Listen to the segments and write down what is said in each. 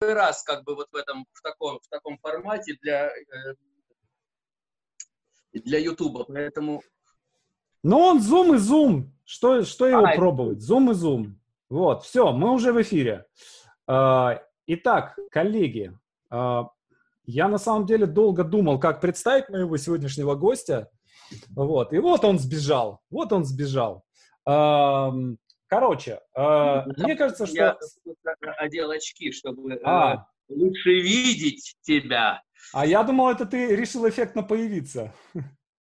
раз как бы вот в этом, в таком, в таком формате для, для Ютуба, поэтому... Но он Zoom и Zoom. Что, что его а, пробовать? Zoom и Zoom. Вот, все, мы уже в эфире. А, итак, коллеги, а, я на самом деле долго думал, как представить моего сегодняшнего гостя. Вот, и вот он сбежал. Вот он сбежал. Короче, мне кажется, что... Я одел очки, чтобы э, а. лучше видеть тебя. А я думал, это ты решил эффектно появиться.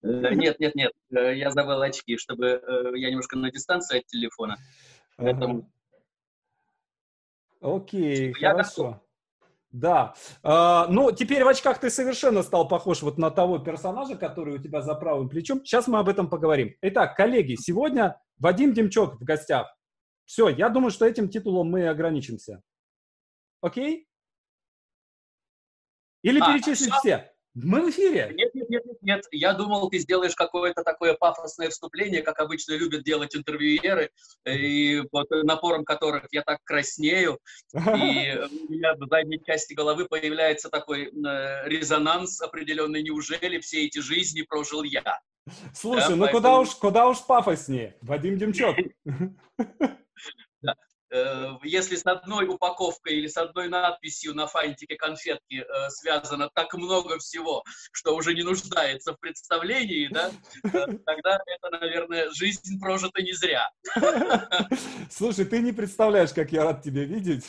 Э, нет, нет, нет, э, я забыл очки, чтобы я немножко на дистанции от телефона. Поэтому... Окей, я хорошо. Готов. Да. А, ну, теперь в очках ты совершенно стал похож вот на того персонажа, который у тебя за правым плечом. Сейчас мы об этом поговорим. Итак, коллеги, сегодня Вадим Демчок в гостях. Все, я думаю, что этим титулом мы ограничимся. Окей? Или а, перечислить все? все? Мы в эфире. Нет. Я думал, ты сделаешь какое-то такое пафосное вступление, как обычно любят делать интервьюеры, и под напором которых я так краснею, и у меня в задней части головы появляется такой э, резонанс определенный. Неужели все эти жизни прожил я? Слушай, да, ну поэтому... куда уж, куда уж пафоснее, Вадим Демчок. Э, если с одной упаковкой или с одной надписью на фантике конфетки э, связано так много всего, что уже не нуждается в представлении, да, э, тогда это, наверное, жизнь прожита не зря. Слушай, ты не представляешь, как я рад тебя видеть.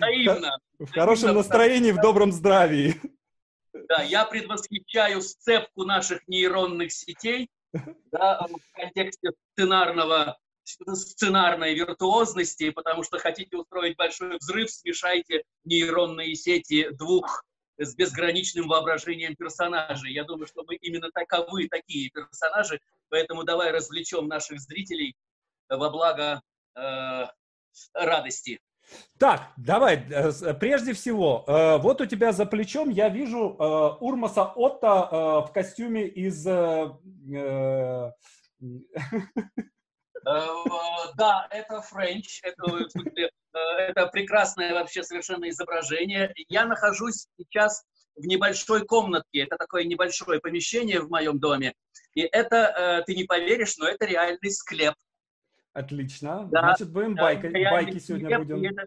Наивно. В хорошем настроении, в добром здравии. Да, я предвосхищаю сцепку наших нейронных сетей да, в контексте сценарного сценарной виртуозности, потому что хотите устроить большой взрыв, смешайте нейронные сети двух с безграничным воображением персонажей. Я думаю, что мы именно таковы, такие персонажи, поэтому давай развлечем наших зрителей во благо э, радости. Так, давай, э, прежде всего, э, вот у тебя за плечом я вижу э, Урмаса Отто в костюме из да, это Френч, это, э, это прекрасное вообще совершенно изображение. Я нахожусь сейчас в небольшой комнатке, это такое небольшое помещение в моем доме, и это, э, ты не поверишь, но это реальный склеп. Отлично. Да, Значит, будем да, байки, байки сегодня склеп, будем. Это,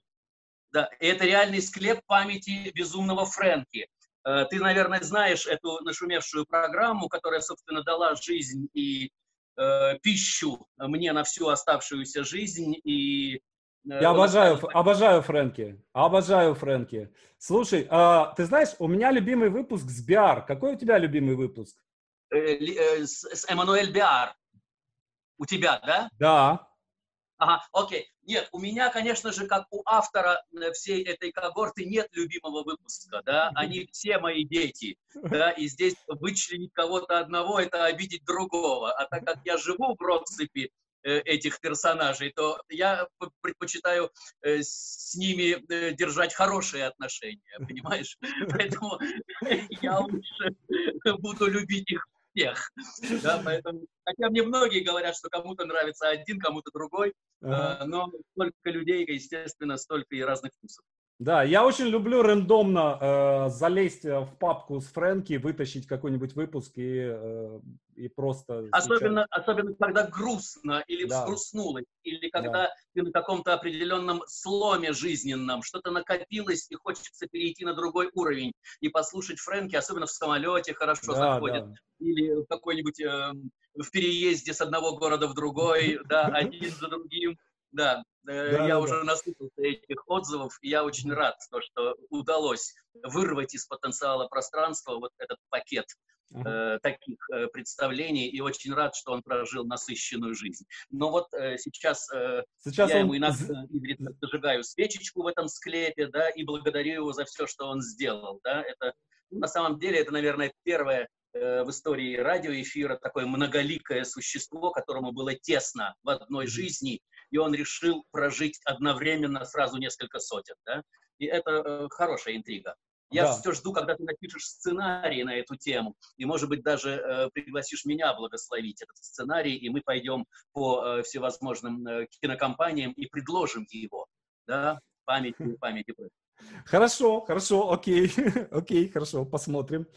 да, это реальный склеп памяти безумного Фрэнки. Ты, наверное, знаешь эту нашумевшую программу, которая, собственно, дала жизнь и э, пищу мне на всю оставшуюся жизнь и э, я обожаю, обожаю Фрэнки. Обожаю Фрэнки. Слушай, а, ты знаешь, у меня любимый выпуск с Биар. Какой у тебя любимый выпуск? Э, э, с, с Эммануэль Биар. У тебя, да? Да. Ага, окей. Нет, у меня, конечно же, как у автора э, всей этой когорты нет любимого выпуска, да, они все мои дети, да, и здесь вычленить кого-то одного – это обидеть другого, а так как я живу в россыпи э, этих персонажей, то я предпочитаю э, с ними держать хорошие отношения, понимаешь? Поэтому я лучше буду любить их всех. Да, поэтому, хотя мне многие говорят, что кому-то нравится один, кому-то другой, э, но столько людей, естественно, столько и разных вкусов. Да, я очень люблю рандомно э, залезть в папку с Фрэнки, вытащить какой-нибудь выпуск и, э, и просто... Особенно, особенно, когда грустно или да. взгрустнулось, или когда да. ты на каком-то определенном сломе жизненном, что-то накопилось и хочется перейти на другой уровень и послушать Фрэнки, особенно в самолете хорошо да, заходит, да. или какой-нибудь э, в переезде с одного города в другой, да, один за другим. Да, э, да, я да, уже да. наслушался этих отзывов, и я очень рад, то, что удалось вырвать из потенциала пространства вот этот пакет uh-huh. э, таких э, представлений, и очень рад, что он прожил насыщенную жизнь. Но вот э, сейчас, э, сейчас я он... ему иногда зажигаю свечечку в этом склепе, да, и благодарю его за все, что он сделал, да, это ну, на самом деле это, наверное, первое э, в истории радиоэфира такое многоликое существо, которому было тесно в одной жизни, и он решил прожить одновременно сразу несколько сотен. Да? И это э, хорошая интрига. Я да. все жду, когда ты напишешь сценарий на эту тему, и, может быть, даже э, пригласишь меня благословить этот сценарий, и мы пойдем по э, всевозможным э, кинокомпаниям и предложим его, да, памяти, памяти. Хорошо, хорошо, окей, окей, хорошо, посмотрим.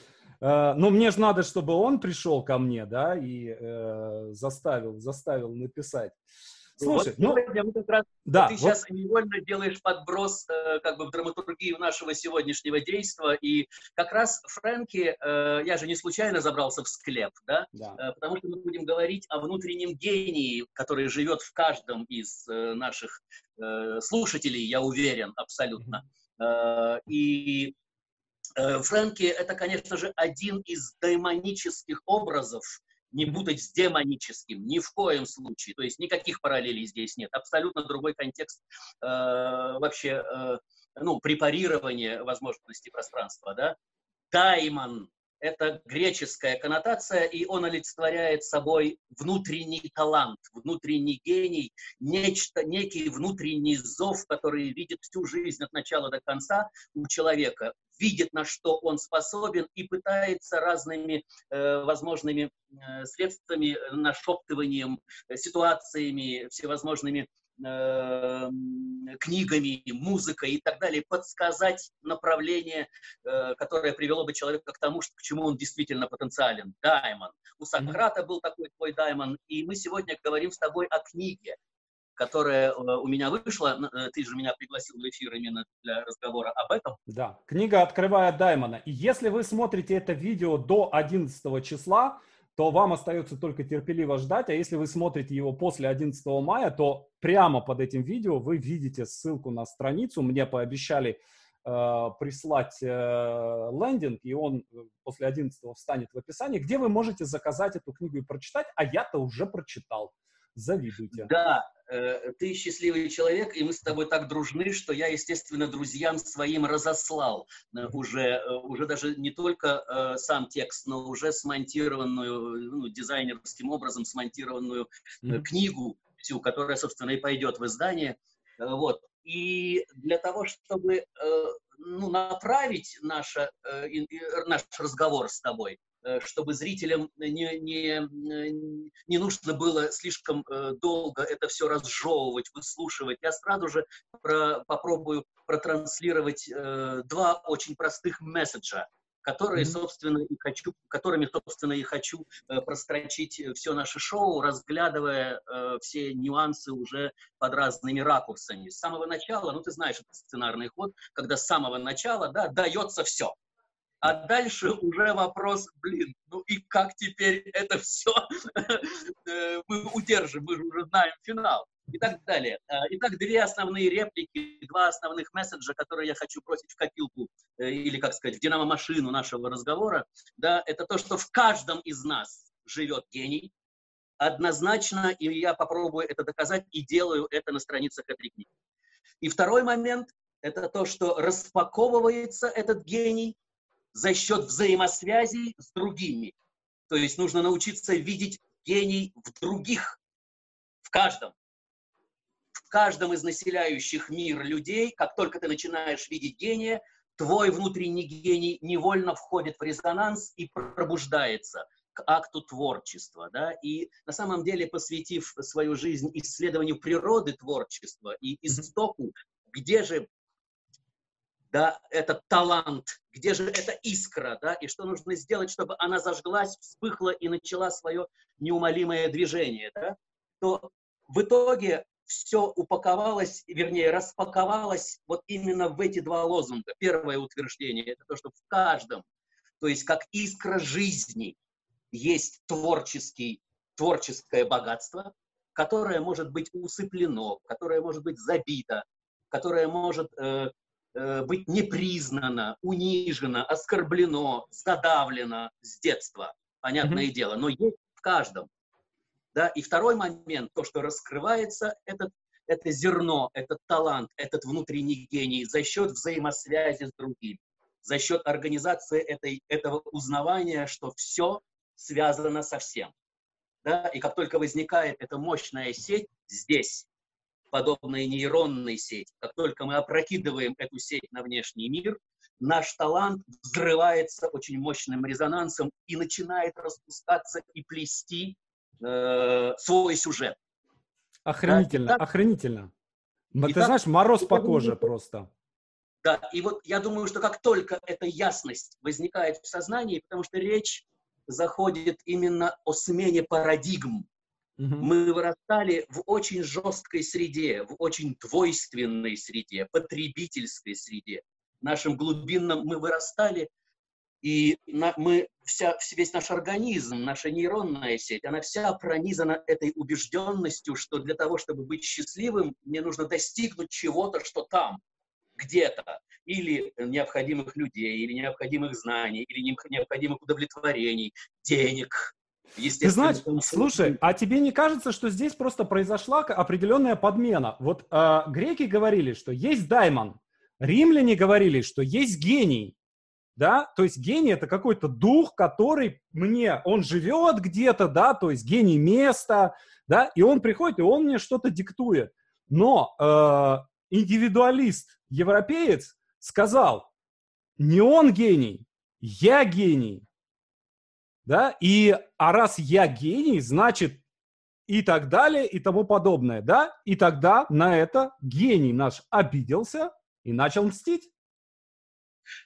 Uh, но мне же надо, чтобы он пришел ко мне, да, и uh, заставил, заставил написать. Слушай, вот ну, мы как раз, да, ты вот... сейчас невольно делаешь подброс э, как бы в драматургию нашего сегодняшнего действия, и как раз Фрэнки, э, я же не случайно забрался в склеп, да, да. Э, потому что мы будем говорить о внутреннем гении, который живет в каждом из э, наших э, слушателей, я уверен, абсолютно. Mm-hmm. Э, и э, Фрэнки это, конечно же, один из даймонических образов, не путать с демоническим, ни в коем случае. То есть никаких параллелей здесь нет. Абсолютно другой контекст э, вообще, э, ну, препарирования возможности пространства, да. Даймон – это греческая коннотация, и он олицетворяет собой внутренний талант, внутренний гений, нечто, некий внутренний зов, который видит всю жизнь от начала до конца у человека видит, на что он способен и пытается разными э, возможными э, средствами, э, нашептыванием, э, ситуациями, всевозможными э, книгами, музыкой и так далее, подсказать направление, э, которое привело бы человека к тому, что, к чему он действительно потенциален. Даймон. У Сократа был такой твой даймон, и мы сегодня говорим с тобой о книге, которая э, у меня вышла. Э, ты же меня пригласил в эфир именно для разговора об этом. Да, книга «Открывая Даймона». И если вы смотрите это видео до 11 числа, то вам остается только терпеливо ждать. А если вы смотрите его после 11 мая, то прямо под этим видео вы видите ссылку на страницу. Мне пообещали э, прислать лендинг, и он после 11 встанет в описании, где вы можете заказать эту книгу и прочитать, а я-то уже прочитал. Завидуйте. Да, э, ты счастливый человек, и мы с тобой так дружны, что я, естественно, друзьям своим разослал э, уже, э, уже даже не только сам текст, но уже смонтированную, ну, дизайнерским образом смонтированную mm-hmm. книгу всю, которая, собственно, и пойдет в издание. Вот. И для того, чтобы ну, направить наше, наш разговор с тобой, Э, чтобы зрителям не, не, не нужно было слишком э, долго это все разжевывать, выслушивать. Я сразу же про, попробую протранслировать э, два очень простых месседжа, которые, собственно, и хочу, которыми, собственно, и хочу э, прострочить все наше шоу, разглядывая э, все нюансы уже под разными ракурсами. С самого начала, ну, ты знаешь, это сценарный ход, когда с самого начала, да, дается все. А дальше уже вопрос, блин, ну и как теперь это все э, мы удержим, мы же уже знаем финал и так далее. А, итак, две основные реплики, два основных месседжа, которые я хочу бросить в копилку э, или, как сказать, в динамо-машину нашего разговора, да, это то, что в каждом из нас живет гений, однозначно, и я попробую это доказать, и делаю это на страницах этой книги. И второй момент – это то, что распаковывается этот гений за счет взаимосвязи с другими. То есть нужно научиться видеть гений в других, в каждом. В каждом из населяющих мир людей, как только ты начинаешь видеть гения, твой внутренний гений невольно входит в резонанс и пробуждается к акту творчества. Да? И на самом деле, посвятив свою жизнь исследованию природы творчества и истоку, где же да, этот талант, где же эта искра, да, и что нужно сделать, чтобы она зажглась, вспыхла и начала свое неумолимое движение, да, то в итоге все упаковалось, вернее, распаковалось вот именно в эти два лозунга. Первое утверждение – это то, что в каждом, то есть как искра жизни, есть творческий, творческое богатство, которое может быть усыплено, которое может быть забито, которое может э, быть непризнано, унижено, оскорблено, задавлено с детства, понятное mm-hmm. дело, но есть в каждом. Да? И второй момент, то, что раскрывается, этот, это зерно, этот талант, этот внутренний гений за счет взаимосвязи с другим, за счет организации этой, этого узнавания, что все связано со всем. Да? И как только возникает эта мощная сеть здесь, подобная нейронной сети. Как только мы опрокидываем эту сеть на внешний мир, наш талант взрывается очень мощным резонансом и начинает распускаться и плести э, свой сюжет. Охренительно, да? охренительно. И Ты так, знаешь, мороз по коже просто. Да, и вот я думаю, что как только эта ясность возникает в сознании, потому что речь заходит именно о смене парадигм. Мы вырастали в очень жесткой среде, в очень двойственной среде, потребительской среде. В нашем глубинном мы вырастали, и на, мы вся, весь наш организм, наша нейронная сеть, она вся пронизана этой убежденностью, что для того, чтобы быть счастливым, мне нужно достигнуть чего-то, что там, где-то, или необходимых людей, или необходимых знаний, или необходимых удовлетворений, денег, ты знаешь, слушай, а тебе не кажется, что здесь просто произошла определенная подмена? Вот э, греки говорили, что есть даймон, римляне говорили, что есть гений, да, то есть гений это какой-то дух, который мне, он живет где-то, да, то есть гений места, да, и он приходит, и он мне что-то диктует. Но э, индивидуалист, европеец сказал, не он гений, я гений, да, и, а раз я гений, значит, и так далее, и тому подобное, да, и тогда на это гений наш обиделся и начал мстить.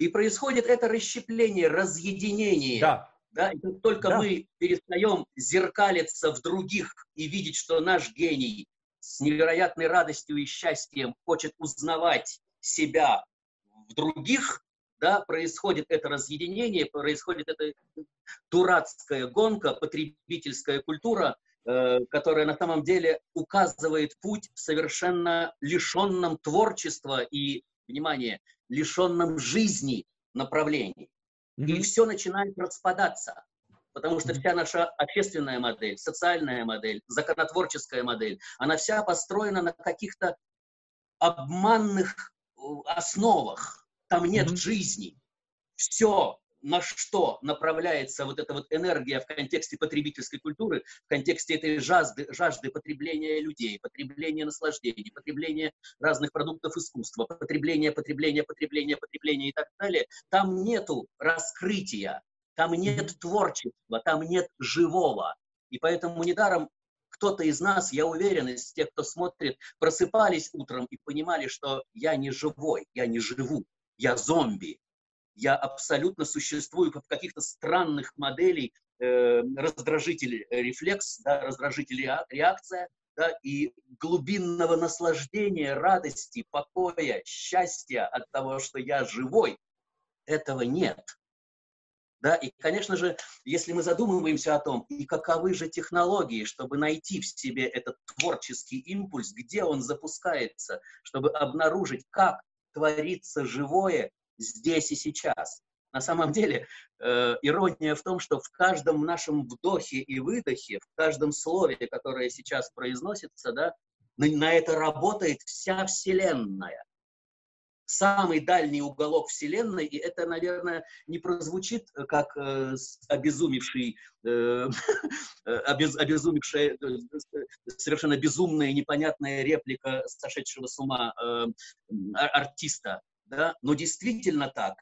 И происходит это расщепление, разъединение. Да. Да, и как только да. мы перестаем зеркалиться в других и видеть, что наш гений с невероятной радостью и счастьем хочет узнавать себя в других, да, происходит это разъединение, происходит эта дурацкая гонка, потребительская культура, э, которая на самом деле указывает путь в совершенно лишенном творчества и, внимание, лишенном жизни направлений. Mm-hmm. И все начинает распадаться. Потому что вся наша общественная модель, социальная модель, законотворческая модель, она вся построена на каких-то обманных э, основах там нет mm-hmm. жизни. Все, на что направляется вот эта вот энергия в контексте потребительской культуры, в контексте этой жажды, жажды потребления людей, потребления наслаждений, потребления разных продуктов искусства, потребления, потребления, потребления, потребления и так далее, там нету раскрытия, там нет творчества, там нет живого. И поэтому недаром кто-то из нас, я уверен, из тех, кто смотрит, просыпались утром и понимали, что я не живой, я не живу я зомби, я абсолютно существую в каких-то странных моделей э, раздражитель э, рефлекс, да, раздражитель реакция, да, и глубинного наслаждения, радости, покоя, счастья от того, что я живой, этого нет. Да, и, конечно же, если мы задумываемся о том, и каковы же технологии, чтобы найти в себе этот творческий импульс, где он запускается, чтобы обнаружить, как творится живое здесь и сейчас. На самом деле, э, ирония в том, что в каждом нашем вдохе и выдохе, в каждом слове, которое сейчас произносится, да, на, на это работает вся Вселенная. Самый дальний уголок Вселенной, и это, наверное, не прозвучит как э, обезумевший, э, обез, обезумевшая, э, совершенно безумная, непонятная реплика сошедшего с ума э, артиста да, но действительно так.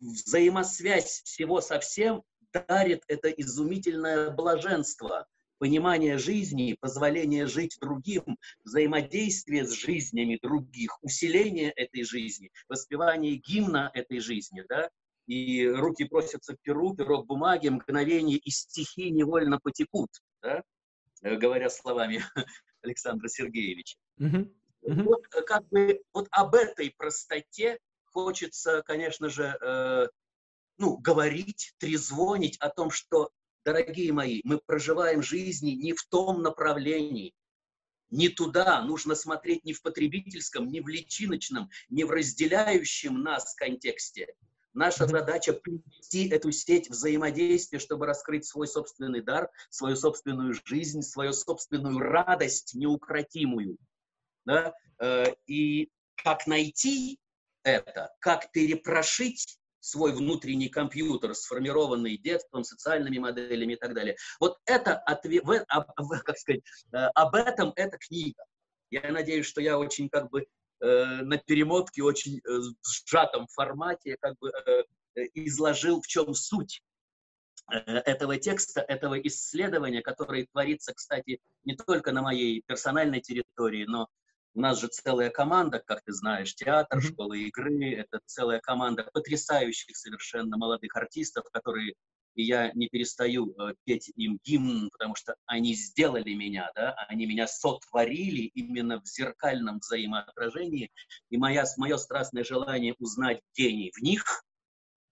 Взаимосвязь всего со всем дарит это изумительное блаженство, понимание жизни, позволение жить другим, взаимодействие с жизнями других, усиление этой жизни, воспевание гимна этой жизни, да, и руки просятся к перу, перо к бумаге, мгновение и стихи невольно потекут, да, говоря словами Александра Сергеевича. Mm-hmm. Mm-hmm. Вот э, как бы вот об этой простоте хочется, конечно же, э, ну, говорить, трезвонить о том, что, дорогие мои, мы проживаем жизни не в том направлении, не туда, нужно смотреть не в потребительском, не в личиночном, не в разделяющем нас контексте. Наша задача привести эту сеть взаимодействия, чтобы раскрыть свой собственный дар, свою собственную жизнь, свою собственную радость неукротимую да, э, и как найти это, как перепрошить свой внутренний компьютер, сформированный детством, социальными моделями и так далее. Вот это ответ, как сказать, э, об этом эта книга. Я надеюсь, что я очень как бы э, на перемотке, очень сжатом формате как бы изложил, в чем суть этого текста, этого исследования, которое творится, кстати, не только на моей персональной территории, но У нас же целая команда, как ты знаешь, театр, школа игры, это целая команда потрясающих совершенно молодых артистов, которые и я не перестаю э, петь им гимн, потому что они сделали меня, да, они меня сотворили именно в зеркальном взаимоотражении, и моя, мое страстное желание узнать гений в них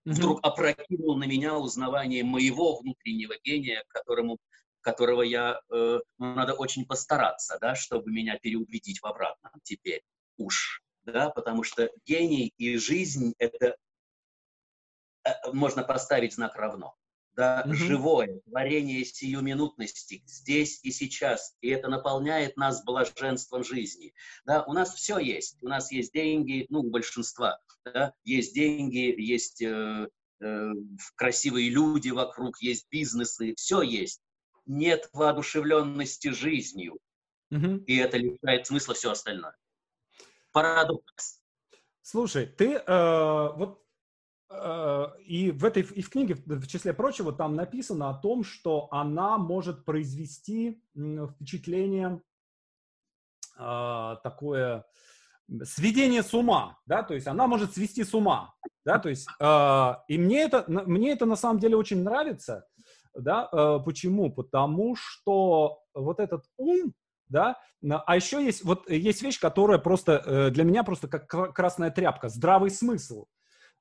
mm-hmm. вдруг опрокинул на меня узнавание моего внутреннего гения, которому которого я, э, ну, надо очень постараться, да, чтобы меня переубедить в обратном теперь уж, да, потому что гений и жизнь это э, можно поставить знак равно да, mm-hmm. живое, творение сиюминутности здесь и сейчас, и это наполняет нас блаженством жизни. Да, у нас все есть, у нас есть деньги, ну, у большинства, да, есть деньги, есть э, э, красивые люди вокруг, есть бизнесы, все есть. Нет воодушевленности жизнью, mm-hmm. и это лишает смысла все остальное. Парадокс. Слушай, ты э, вот Э, и в этой и в книге, в числе прочего, там написано о том, что она может произвести впечатление э, такое сведение с ума, да, то есть она может свести с ума, да, то есть э, и мне это мне это на самом деле очень нравится, да, э, почему? Потому что вот этот ум, да, а еще есть вот есть вещь, которая просто э, для меня просто как красная тряпка, здравый смысл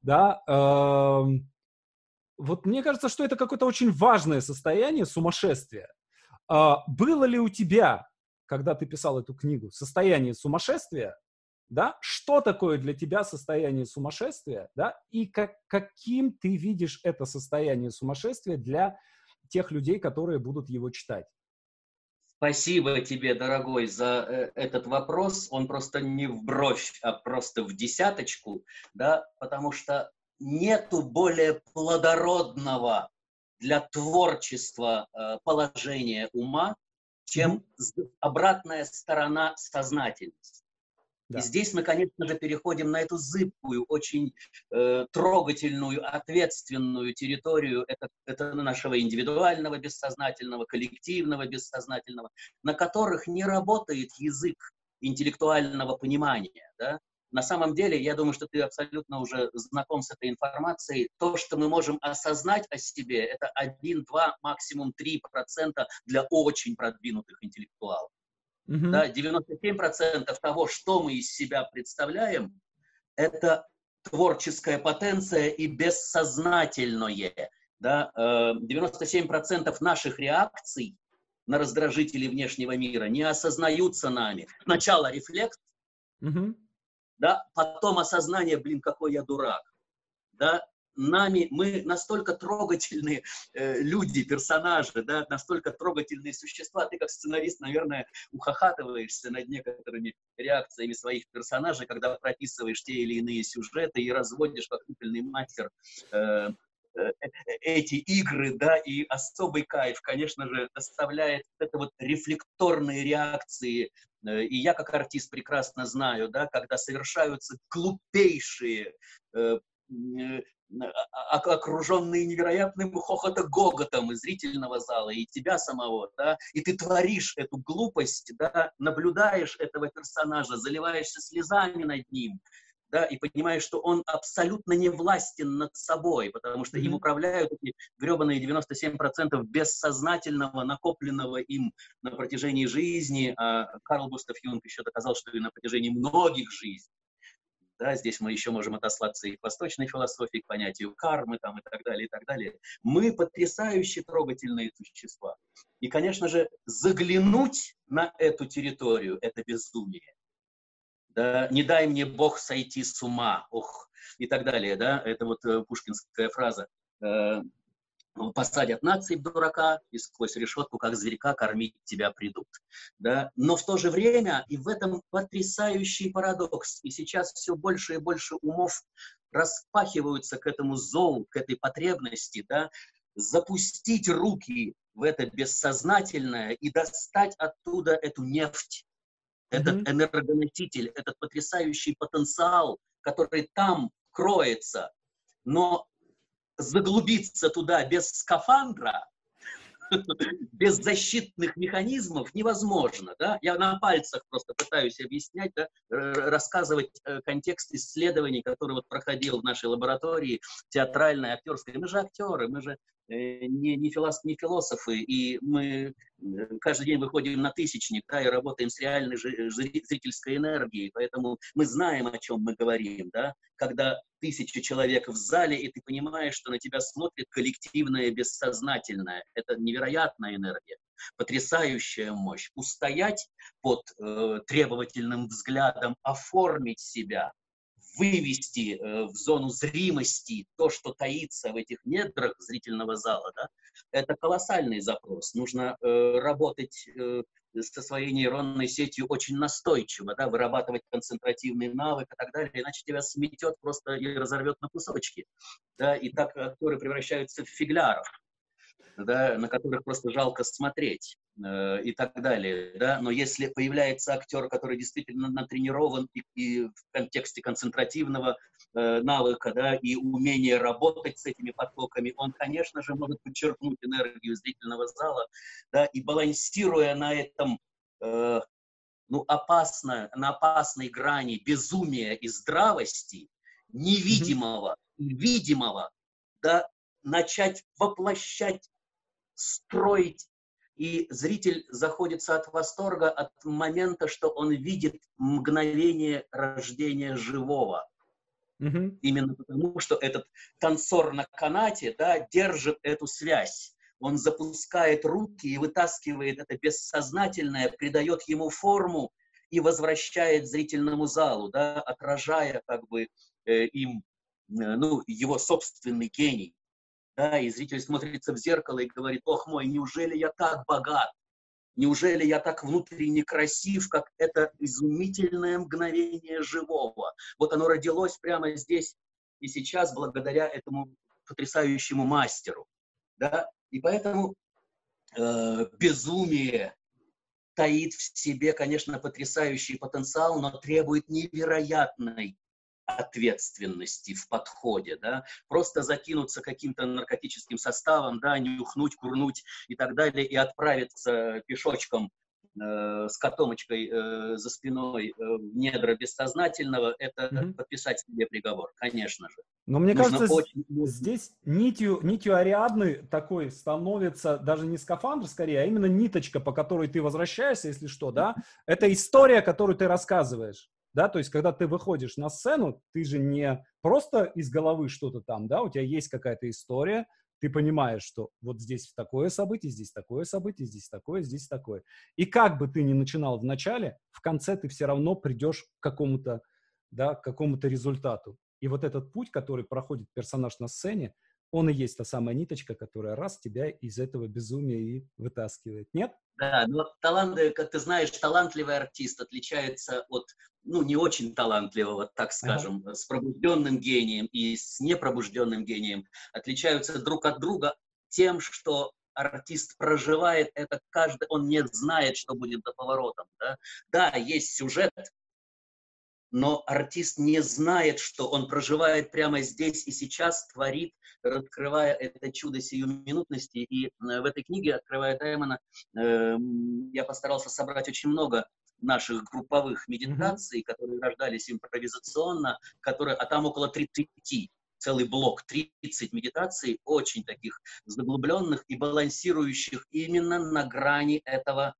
да, э, вот мне кажется, что это какое-то очень важное состояние сумасшествия. Э, было ли у тебя, когда ты писал эту книгу, состояние сумасшествия, да, что такое для тебя состояние сумасшествия, да, и как, каким ты видишь это состояние сумасшествия для тех людей, которые будут его читать? Спасибо тебе, дорогой, за э, этот вопрос. Он просто не в бровь, а просто в десяточку, да, потому что нету более плодородного для творчества э, положения ума, чем обратная сторона сознательности. Да. И здесь мы, конечно же, переходим на эту зыбкую, очень э, трогательную, ответственную территорию это, это нашего индивидуального бессознательного, коллективного бессознательного, на которых не работает язык интеллектуального понимания. Да? На самом деле, я думаю, что ты абсолютно уже знаком с этой информацией. То, что мы можем осознать о себе, это 1, 2, максимум 3% для очень продвинутых интеллектуалов. Mm-hmm. Да, 97% того, что мы из себя представляем, это творческая потенция и бессознательное. Да, 97% э, наших реакций на раздражители внешнего мира не осознаются нами. Сначала рефлекс, mm-hmm. да, потом осознание, блин, какой я дурак. Да, нами, мы настолько трогательные э, люди, персонажи, да, настолько трогательные существа. Ты как сценарист, наверное, ухахатываешься над некоторыми реакциями своих персонажей, когда прописываешь те или иные сюжеты и разводишь как купельный мастер э, э, эти игры, да, и особый кайф, конечно же, доставляет это вот рефлекторные реакции. Э, и я как артист прекрасно знаю, да, когда совершаются глупейшие э, окруженный невероятным хохото-гоготом из зрительного зала, и тебя самого, да, и ты творишь эту глупость, да, наблюдаешь этого персонажа, заливаешься слезами над ним, да, и понимаешь, что он абсолютно не властен над собой, потому что mm-hmm. им управляют эти гребаные 97% бессознательного, накопленного им на протяжении жизни. А Карл Густав Юнг еще доказал, что и на протяжении многих жизней. Да, здесь мы еще можем отослаться и к восточной философии, к понятию кармы там, и так далее, и так далее. Мы потрясающе трогательные существа. И, конечно же, заглянуть на эту территорию – это безумие. Да, не дай мне Бог сойти с ума, ох, и так далее, да, это вот э, пушкинская фраза. Э, посадят нации в дурака и сквозь решетку, как зверька, кормить тебя придут. Да? Но в то же время и в этом потрясающий парадокс. И сейчас все больше и больше умов распахиваются к этому зову, к этой потребности, да? запустить руки в это бессознательное и достать оттуда эту нефть, этот mm-hmm. энергоноситель, этот потрясающий потенциал, который там кроется. Но заглубиться туда без скафандра, без защитных механизмов невозможно. Да? Я на пальцах просто пытаюсь объяснять, да, рассказывать э, контекст исследований, который вот проходил в нашей лаборатории, театральной, актерской. Мы же актеры, мы же э, не, не, филос, не философы, и мы э, каждый день выходим на тысячник, да, и работаем с реальной зрительской энергией, поэтому мы знаем, о чем мы говорим, да, когда тысяча человек в зале, и ты понимаешь, что на тебя смотрит коллективное бессознательное. Это невероятная энергия, потрясающая мощь. Устоять под э, требовательным взглядом, оформить себя, вывести э, в зону зримости то, что таится в этих недрах зрительного зала, да, это колоссальный запрос. Нужно э, работать э, со своей нейронной сетью очень настойчиво, да, вырабатывать концентративный навык и так далее, иначе тебя сметет просто и разорвет на кусочки. Да, и так актеры превращаются в фигляров, да, на которых просто жалко смотреть э, и так далее. Да. Но если появляется актер, который действительно натренирован и, и в контексте концентративного э, навыка да, и умения работать с этими потоками, он, конечно же, может подчеркнуть энергию зрительного зала да, и балансируя на этом э, ну, опасно, на опасной грани безумия и здравости, невидимого и видимого, да, начать воплощать строить, и зритель заходится от восторга от момента, что он видит мгновение рождения живого. Mm-hmm. Именно потому, что этот танцор на канате да, держит эту связь. Он запускает руки и вытаскивает это бессознательное, придает ему форму и возвращает зрительному залу, да, отражая как бы э, им э, ну, его собственный гений да, и зритель смотрится в зеркало и говорит, ох мой, неужели я так богат? Неужели я так внутренне красив, как это изумительное мгновение живого? Вот оно родилось прямо здесь и сейчас благодаря этому потрясающему мастеру. Да? И поэтому э, безумие таит в себе, конечно, потрясающий потенциал, но требует невероятной ответственности в подходе, да, просто закинуться каким-то наркотическим составом, да, нюхнуть, курнуть и так далее, и отправиться пешочком э, с котомочкой э, за спиной э, в недра бессознательного, это mm-hmm. подписать себе приговор, конечно же. Но мне Нужно кажется, очень... здесь нитью, нитью Ариадны такой становится даже не скафандр скорее, а именно ниточка, по которой ты возвращаешься, если что, да, это история, которую ты рассказываешь да, то есть когда ты выходишь на сцену, ты же не просто из головы что-то там, да, у тебя есть какая-то история, ты понимаешь, что вот здесь такое событие, здесь такое событие, здесь такое, здесь такое. И как бы ты ни начинал в начале, в конце ты все равно придешь к какому-то, да, к какому-то результату. И вот этот путь, который проходит персонаж на сцене, он и есть та самая ниточка, которая раз тебя из этого безумия и вытаскивает. Нет? Да, но таланты, как ты знаешь, талантливый артист отличается от, ну, не очень талантливого, так скажем, ага. с пробужденным гением и с непробужденным гением, отличаются друг от друга тем, что артист проживает это каждый, он не знает, что будет за поворотом. Да, да есть сюжет, но артист не знает, что он проживает прямо здесь и сейчас, творит, раскрывая это чудо сиюминутности. И э, в этой книге «Открывая Даймона» э, я постарался собрать очень много наших групповых медитаций, mm-hmm. которые рождались импровизационно, которые, а там около 30 целый блок, 30 медитаций, очень таких заглубленных и балансирующих именно на грани этого,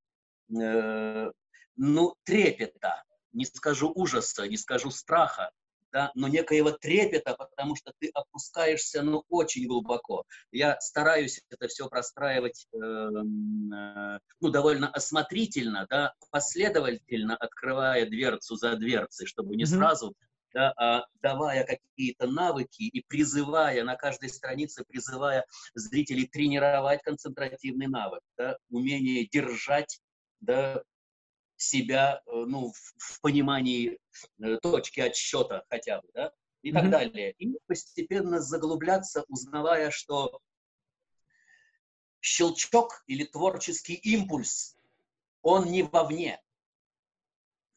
э, ну, трепета, не скажу ужаса, не скажу страха, да, но некоего трепета, потому что ты опускаешься, ну, очень глубоко. Я стараюсь это все простраивать, э, э, ну, довольно осмотрительно, да, последовательно открывая дверцу за дверцей, чтобы не mm-hmm. сразу, да, а давая какие-то навыки и призывая на каждой странице, призывая зрителей тренировать концентративный навык, да, умение держать да, себя э, ну, в, понимании э, точки отсчета хотя бы, да, и mm-hmm. так далее. И постепенно заглубляться, узнавая, что щелчок или творческий импульс, он не вовне.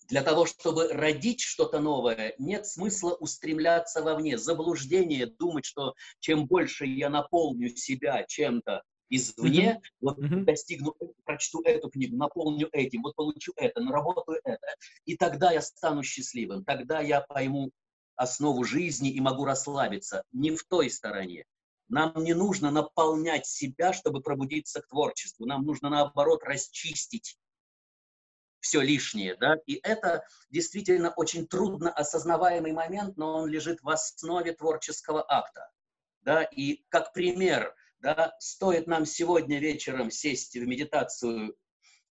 Для того, чтобы родить что-то новое, нет смысла устремляться вовне. Заблуждение думать, что чем больше я наполню себя чем-то, извне, mm-hmm. вот mm-hmm. достигну, прочту эту книгу, наполню этим, вот получу это, наработаю это, и тогда я стану счастливым, тогда я пойму основу жизни и могу расслабиться. Не в той стороне. Нам не нужно наполнять себя, чтобы пробудиться к творчеству. Нам нужно, наоборот, расчистить все лишнее, да, и это действительно очень трудно осознаваемый момент, но он лежит в основе творческого акта, да, и как пример, да, стоит нам сегодня вечером сесть в медитацию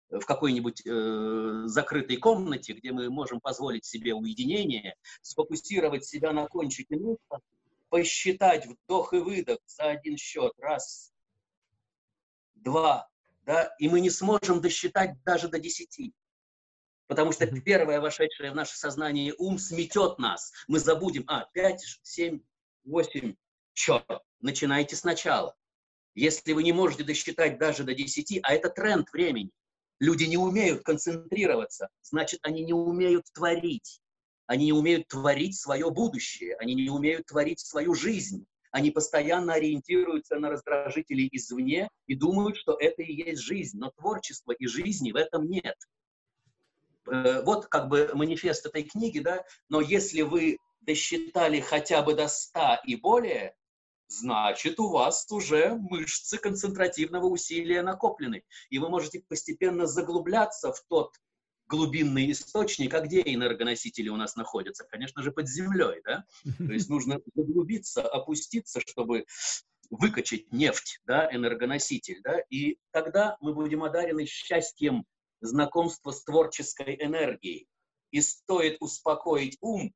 в какой-нибудь э, закрытой комнате, где мы можем позволить себе уединение, сфокусировать себя на кончике носа, посчитать вдох и выдох за один счет, раз, два, да, и мы не сможем досчитать даже до десяти. Потому что первое вошедшее в наше сознание ум сметет нас. Мы забудем, а, 5, 7, 8, черт, начинайте сначала. Если вы не можете досчитать даже до 10, а это тренд времени, люди не умеют концентрироваться, значит, они не умеют творить. Они не умеют творить свое будущее, они не умеют творить свою жизнь. Они постоянно ориентируются на раздражители извне и думают, что это и есть жизнь. Но творчества и жизни в этом нет. Э, вот как бы манифест этой книги, да, но если вы досчитали хотя бы до 100 и более, значит, у вас уже мышцы концентративного усилия накоплены, и вы можете постепенно заглубляться в тот глубинный источник, а где энергоносители у нас находятся? Конечно же, под землей, да? То есть нужно заглубиться, опуститься, чтобы выкачать нефть, да, энергоноситель, да, и тогда мы будем одарены счастьем знакомство с творческой энергией. И стоит успокоить ум,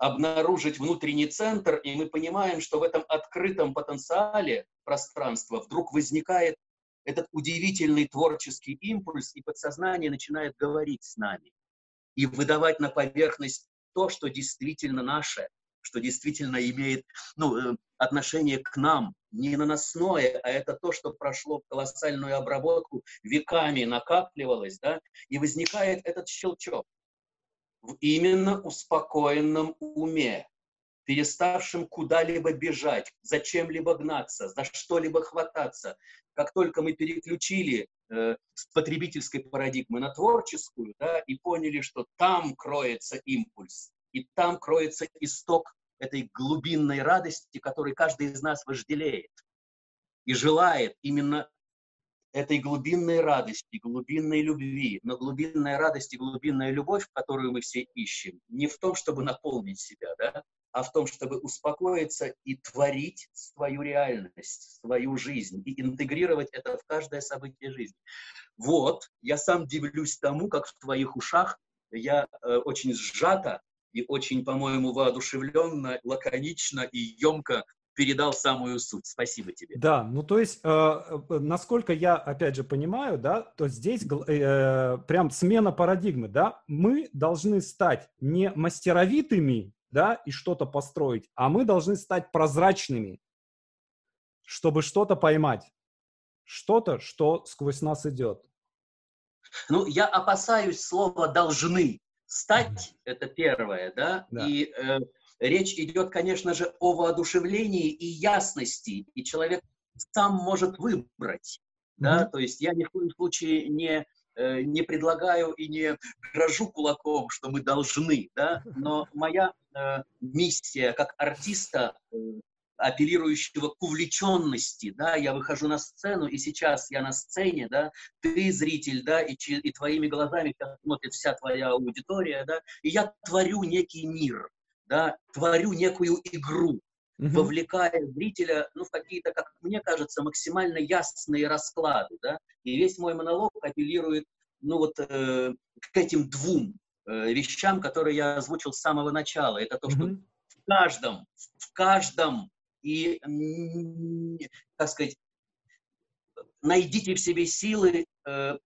обнаружить внутренний центр, и мы понимаем, что в этом открытом потенциале пространства вдруг возникает этот удивительный творческий импульс, и подсознание начинает говорить с нами и выдавать на поверхность то, что действительно наше, что действительно имеет ну, э, отношение к нам, не наносное, а это то, что прошло колоссальную обработку, веками накапливалось, да, и возникает этот щелчок в именно успокоенном уме, переставшим куда-либо бежать, зачем-либо гнаться, за что-либо хвататься. Как только мы переключили э, с потребительской парадигмы на творческую, да, и поняли, что там кроется импульс, и там кроется исток этой глубинной радости, которой каждый из нас вожделеет и желает именно этой глубинной радости, глубинной любви. Но глубинная радость и глубинная любовь, которую мы все ищем, не в том, чтобы наполнить себя, да, а в том, чтобы успокоиться и творить свою реальность, свою жизнь, и интегрировать это в каждое событие жизни. Вот, я сам дивлюсь тому, как в твоих ушах я э, очень сжато и очень, по-моему, воодушевленно, лаконично и емко передал самую суть. Спасибо тебе. Да, ну то есть, э, э, насколько я, опять же, понимаю, да, то здесь э, прям смена парадигмы, да, мы должны стать не мастеровитыми, да, и что-то построить, а мы должны стать прозрачными, чтобы что-то поймать, что-то, что сквозь нас идет. Ну, я опасаюсь слова «должны», Стать – это первое, да, да. и э, речь идет, конечно же, о воодушевлении и ясности, и человек сам может выбрать, mm-hmm. да, то есть я ни в коем случае не э, не предлагаю и не грожу кулаком, что мы должны, да, но моя э, миссия как артиста э, апеллирующего к увлеченности, да, я выхожу на сцену, и сейчас я на сцене, да, ты зритель, да, и, и твоими глазами смотрит вся твоя аудитория, да, и я творю некий мир, да, творю некую игру, mm-hmm. вовлекая зрителя, ну, в какие-то, как мне кажется, максимально ясные расклады, да, и весь мой монолог апеллирует, ну, вот э, к этим двум э, вещам, которые я озвучил с самого начала. Это то, что mm-hmm. в каждом, в каждом и, так сказать, найдите в себе силы э,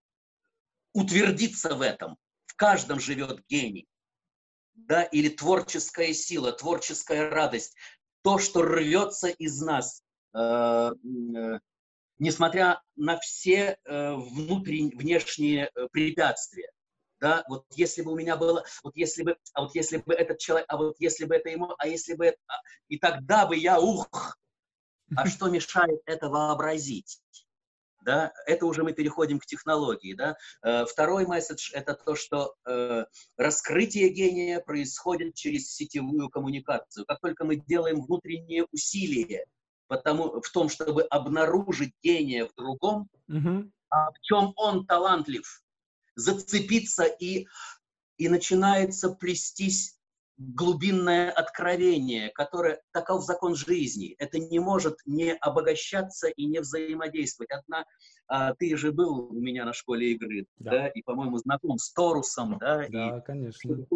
утвердиться в этом. В каждом живет гений, да, или творческая сила, творческая радость, то, что рвется из нас, э, э, несмотря на все э, внутренние, внешние э, препятствия да, вот если бы у меня было, вот если бы, а вот если бы этот человек, а вот если бы это ему, а если бы это, а, и тогда бы я, ух, А что мешает это вообразить? Да, это уже мы переходим к технологии. Да? Э, второй месседж – это то, что э, раскрытие гения происходит через сетевую коммуникацию. Как только мы делаем внутренние усилия потому, в том, чтобы обнаружить гения в другом, угу. а в чем он талантлив, зацепиться и, и начинается плестись глубинное откровение, которое таков закон жизни. Это не может не обогащаться и не взаимодействовать. Одна, а, ты же был у меня на школе игры, да, да и, по-моему, знаком с Торусом, да? Да, и, конечно.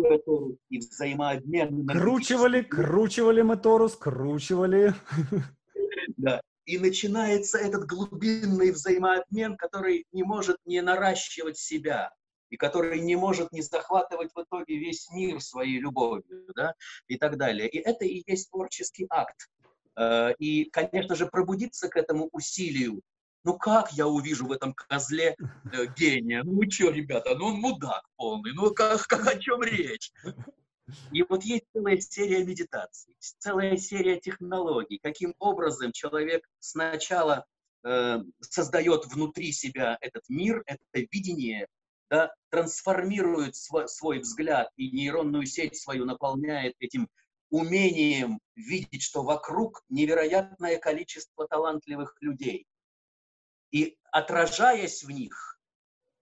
И взаимообмен. Кручивали, кручивали мы Торус, кручивали. Да. И начинается этот глубинный взаимообмен, который не может не наращивать себя и который не может не захватывать в итоге весь мир своей любовью, да, и так далее. И это и есть творческий акт. Э, и, конечно же, пробудиться к этому усилию. Ну как я увижу в этом козле э, гения? Ну что, ребята, ну он мудак полный, ну как, как о чем речь? И вот есть целая серия медитаций, целая серия технологий, каким образом человек сначала э, создает внутри себя этот мир, это видение, да, трансформирует свой, свой взгляд и нейронную сеть свою наполняет этим умением видеть, что вокруг невероятное количество талантливых людей. И отражаясь в них,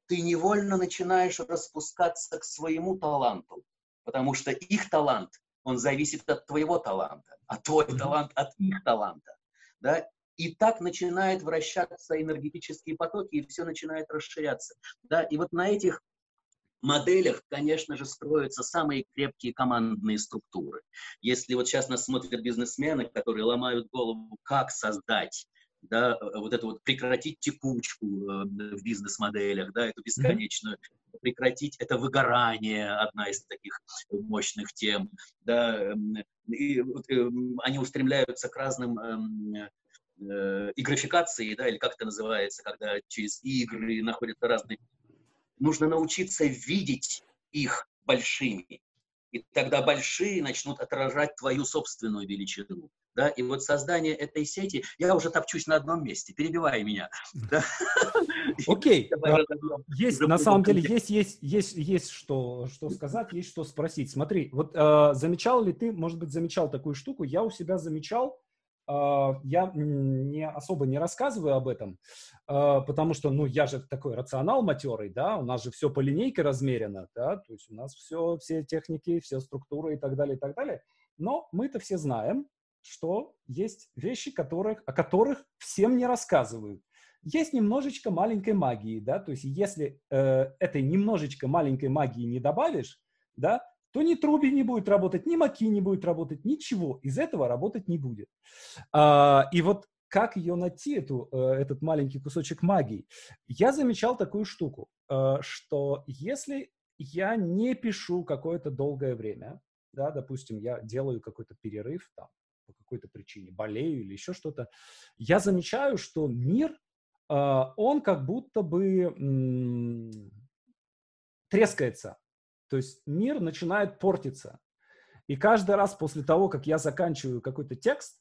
ты невольно начинаешь распускаться к своему таланту, потому что их талант, он зависит от твоего таланта, а твой талант от их таланта. Да? И так начинают вращаться энергетические потоки, и все начинает расширяться. Да? И вот на этих моделях, конечно же, строятся самые крепкие командные структуры. Если вот сейчас нас смотрят бизнесмены, которые ломают голову, как создать да, вот это вот прекратить текучку э, в бизнес-моделях, да, эту бесконечную, прекратить это выгорание, одна из таких мощных тем, да, эм, и, э, они устремляются к разным эм, э, игрофикации, да, или как это называется, когда через игры находятся разные. Нужно научиться видеть их большими, и тогда большие начнут отражать твою собственную величину. Да? И вот создание этой сети, я уже топчусь на одном месте, перебивай меня. Окей, есть, на самом деле, есть, есть, есть, есть что, что сказать, есть что спросить. Смотри, вот э, замечал ли ты, может быть, замечал такую штуку, я у себя замечал, я не особо не рассказываю об этом, а, потому что, ну, я же такой рационал матерый, да, у нас же все по линейке размерено, да, то есть у нас все, все техники, все структуры и так далее, и так далее. Но мы-то все знаем, что есть вещи, которых, о которых всем не рассказывают. Есть немножечко маленькой магии, да, то есть если э, этой немножечко маленькой магии не добавишь, да, то ни Труби не будет работать, ни Маки не будет работать, ничего из этого работать не будет. А, и вот как ее найти, эту, э, этот маленький кусочек магии? Я замечал такую штуку, э, что если я не пишу какое-то долгое время, да, допустим, я делаю какой-то перерыв там, по какой-то причине, болею или еще что-то, я замечаю, что мир, э, он как будто бы трескается. То есть мир начинает портиться. И каждый раз после того, как я заканчиваю какой-то текст,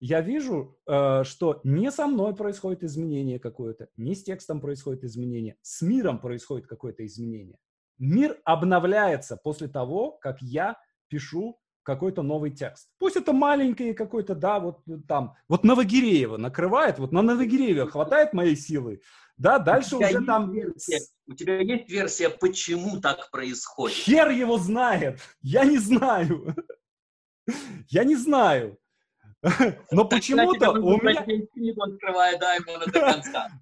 я вижу, э, что не со мной происходит изменение какое-то, не с текстом происходит изменение, с миром происходит какое-то изменение. Мир обновляется после того, как я пишу какой-то новый текст. Пусть это маленький какой-то, да, вот там, вот Новогиреева накрывает, вот на Новогиреева хватает моей силы, да, дальше уже там... Версия, у тебя есть версия, почему так происходит? Хер его знает, я не знаю. Я не знаю. Но почему-то у меня...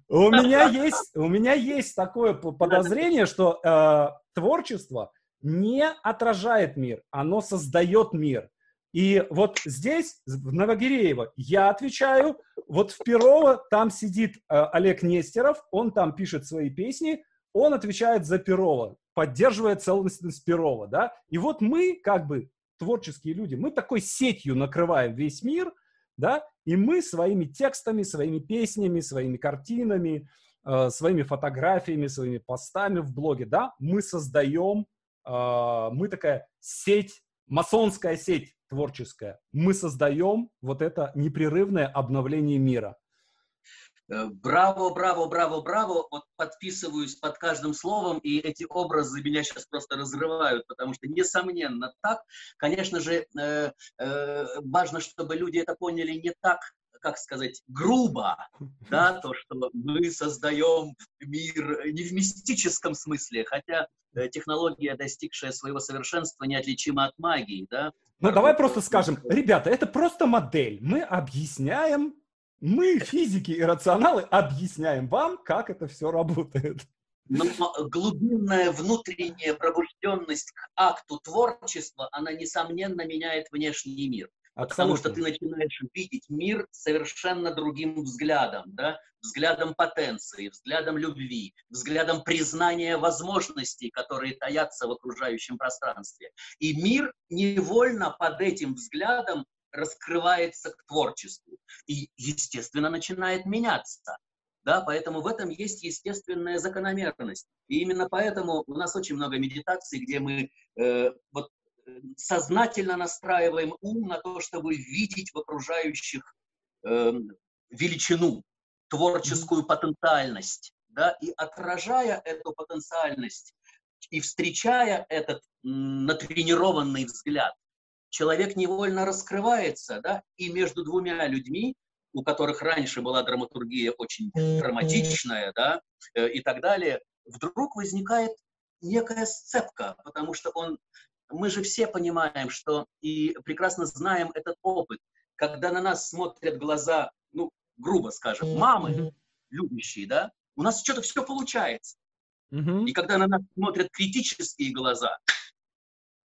У меня есть, у меня есть такое подозрение, что э, творчество не отражает мир, оно создает мир. И вот здесь, в Новогиреево, я отвечаю, вот в Перово там сидит э, Олег Нестеров, он там пишет свои песни, он отвечает за Перова, поддерживает целостность Перова, да. И вот мы, как бы, творческие люди, мы такой сетью накрываем весь мир, да, и мы своими текстами, своими песнями, своими картинами, э, своими фотографиями, своими постами в блоге, да, мы создаем, э, мы такая сеть, масонская сеть творческое, мы создаем вот это непрерывное обновление мира. Э, браво, браво, браво, браво. Вот подписываюсь под каждым словом, и эти образы меня сейчас просто разрывают, потому что, несомненно, так. Конечно же, э, э, важно, чтобы люди это поняли не так, как сказать, грубо, да, то, что мы создаем мир не в мистическом смысле, хотя э, технология, достигшая своего совершенства, неотличима от магии, да. Ну, давай просто скажем, ребята, это просто модель. Мы объясняем, мы, физики и рационалы, объясняем вам, как это все работает. Но глубинная внутренняя пробужденность к акту творчества, она, несомненно, меняет внешний мир. Абсолютно. Потому что ты начинаешь видеть мир совершенно другим взглядом, да? взглядом потенции, взглядом любви, взглядом признания возможностей, которые таятся в окружающем пространстве. И мир невольно под этим взглядом раскрывается к творчеству и, естественно, начинает меняться. Да, поэтому в этом есть естественная закономерность. И именно поэтому у нас очень много медитаций, где мы э, вот сознательно настраиваем ум на то, чтобы видеть в окружающих э, величину, творческую потенциальность, да, и отражая эту потенциальность и встречая этот натренированный взгляд, человек невольно раскрывается, да, и между двумя людьми, у которых раньше была драматургия очень драматичная, да, э, и так далее, вдруг возникает некая сцепка, потому что он мы же все понимаем, что и прекрасно знаем этот опыт, когда на нас смотрят глаза, ну, грубо скажем, мамы, любящие, да, у нас что-то все получается. Mm-hmm. И когда на нас смотрят критические глаза,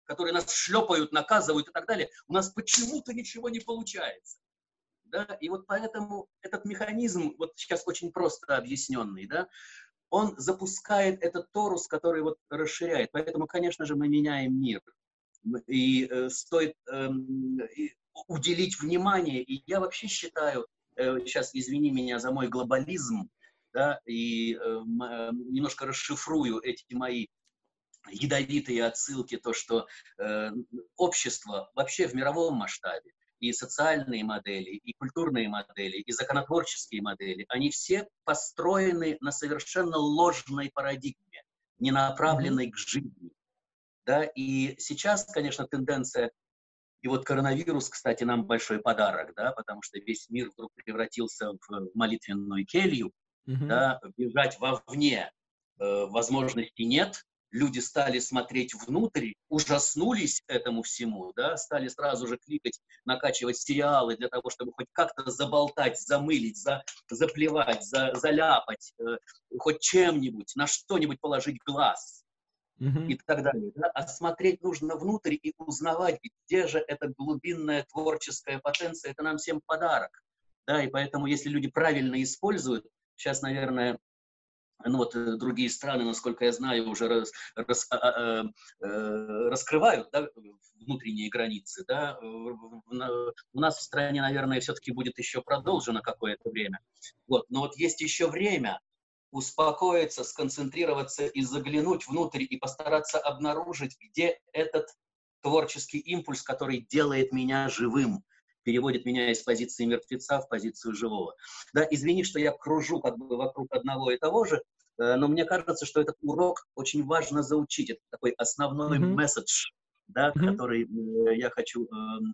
которые нас шлепают, наказывают и так далее, у нас почему-то ничего не получается. Да? И вот поэтому этот механизм, вот сейчас очень просто объясненный, да, он запускает этот торус, который вот расширяет. Поэтому, конечно же, мы меняем мир. И э, стоит э, уделить внимание. И я вообще считаю, э, сейчас извини меня за мой глобализм, да, и э, э, немножко расшифрую эти мои ядовитые отсылки, то, что э, общество вообще в мировом масштабе и социальные модели, и культурные модели, и законотворческие модели, они все построены на совершенно ложной парадигме, не направленной mm-hmm. к жизни. Да? И сейчас, конечно, тенденция, и вот коронавирус, кстати, нам большой подарок, да, потому что весь мир вдруг превратился в молитвенную келью, mm-hmm. да, бежать вовне э, возможности нет, люди стали смотреть внутрь, ужаснулись этому всему, да, стали сразу же кликать, накачивать сериалы для того, чтобы хоть как-то заболтать, замылить, за, заплевать, за, заляпать, э, хоть чем-нибудь, на что-нибудь положить глаз mm-hmm. и так далее. Да? А смотреть нужно внутрь и узнавать, где же эта глубинная творческая потенция, это нам всем подарок. Да, и поэтому, если люди правильно используют, сейчас, наверное, ну вот э, другие страны, насколько я знаю, уже раз, раз, а, а, э, э, раскрывают да, внутренние границы. Да? У нас в стране, наверное, все-таки будет еще продолжено какое-то время. Вот. Но вот есть еще время успокоиться, сконцентрироваться и заглянуть внутрь и постараться обнаружить, где этот творческий импульс, который делает меня живым, переводит меня из позиции мертвеца в позицию живого. Да, извини, что я кружу как бы вокруг одного и того же, но мне кажется, что этот урок очень важно заучить. Это такой основной mm-hmm. месседж, да, mm-hmm. который э, я хочу э,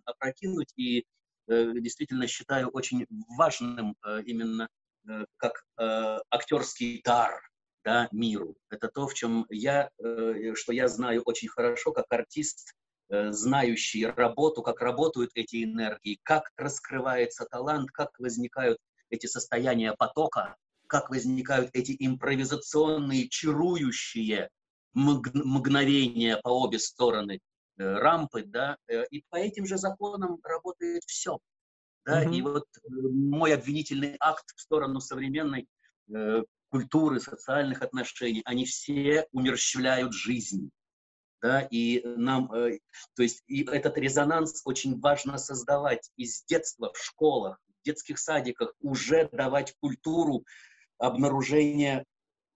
опрокинуть и э, действительно считаю очень важным э, именно э, как э, актерский дар да, миру. Это то, в чем я, э, что я знаю очень хорошо как артист, Э, знающий работу, как работают эти энергии, как раскрывается талант, как возникают эти состояния потока, как возникают эти импровизационные, чарующие мгновения по обе стороны э, рампы, да, э, и по этим же законам работает все. Да, mm-hmm. И вот мой обвинительный акт в сторону современной э, культуры, социальных отношений, они все умерщвляют жизнь да, и нам, э, то есть и этот резонанс очень важно создавать из детства в школах, в детских садиках, уже давать культуру обнаружения,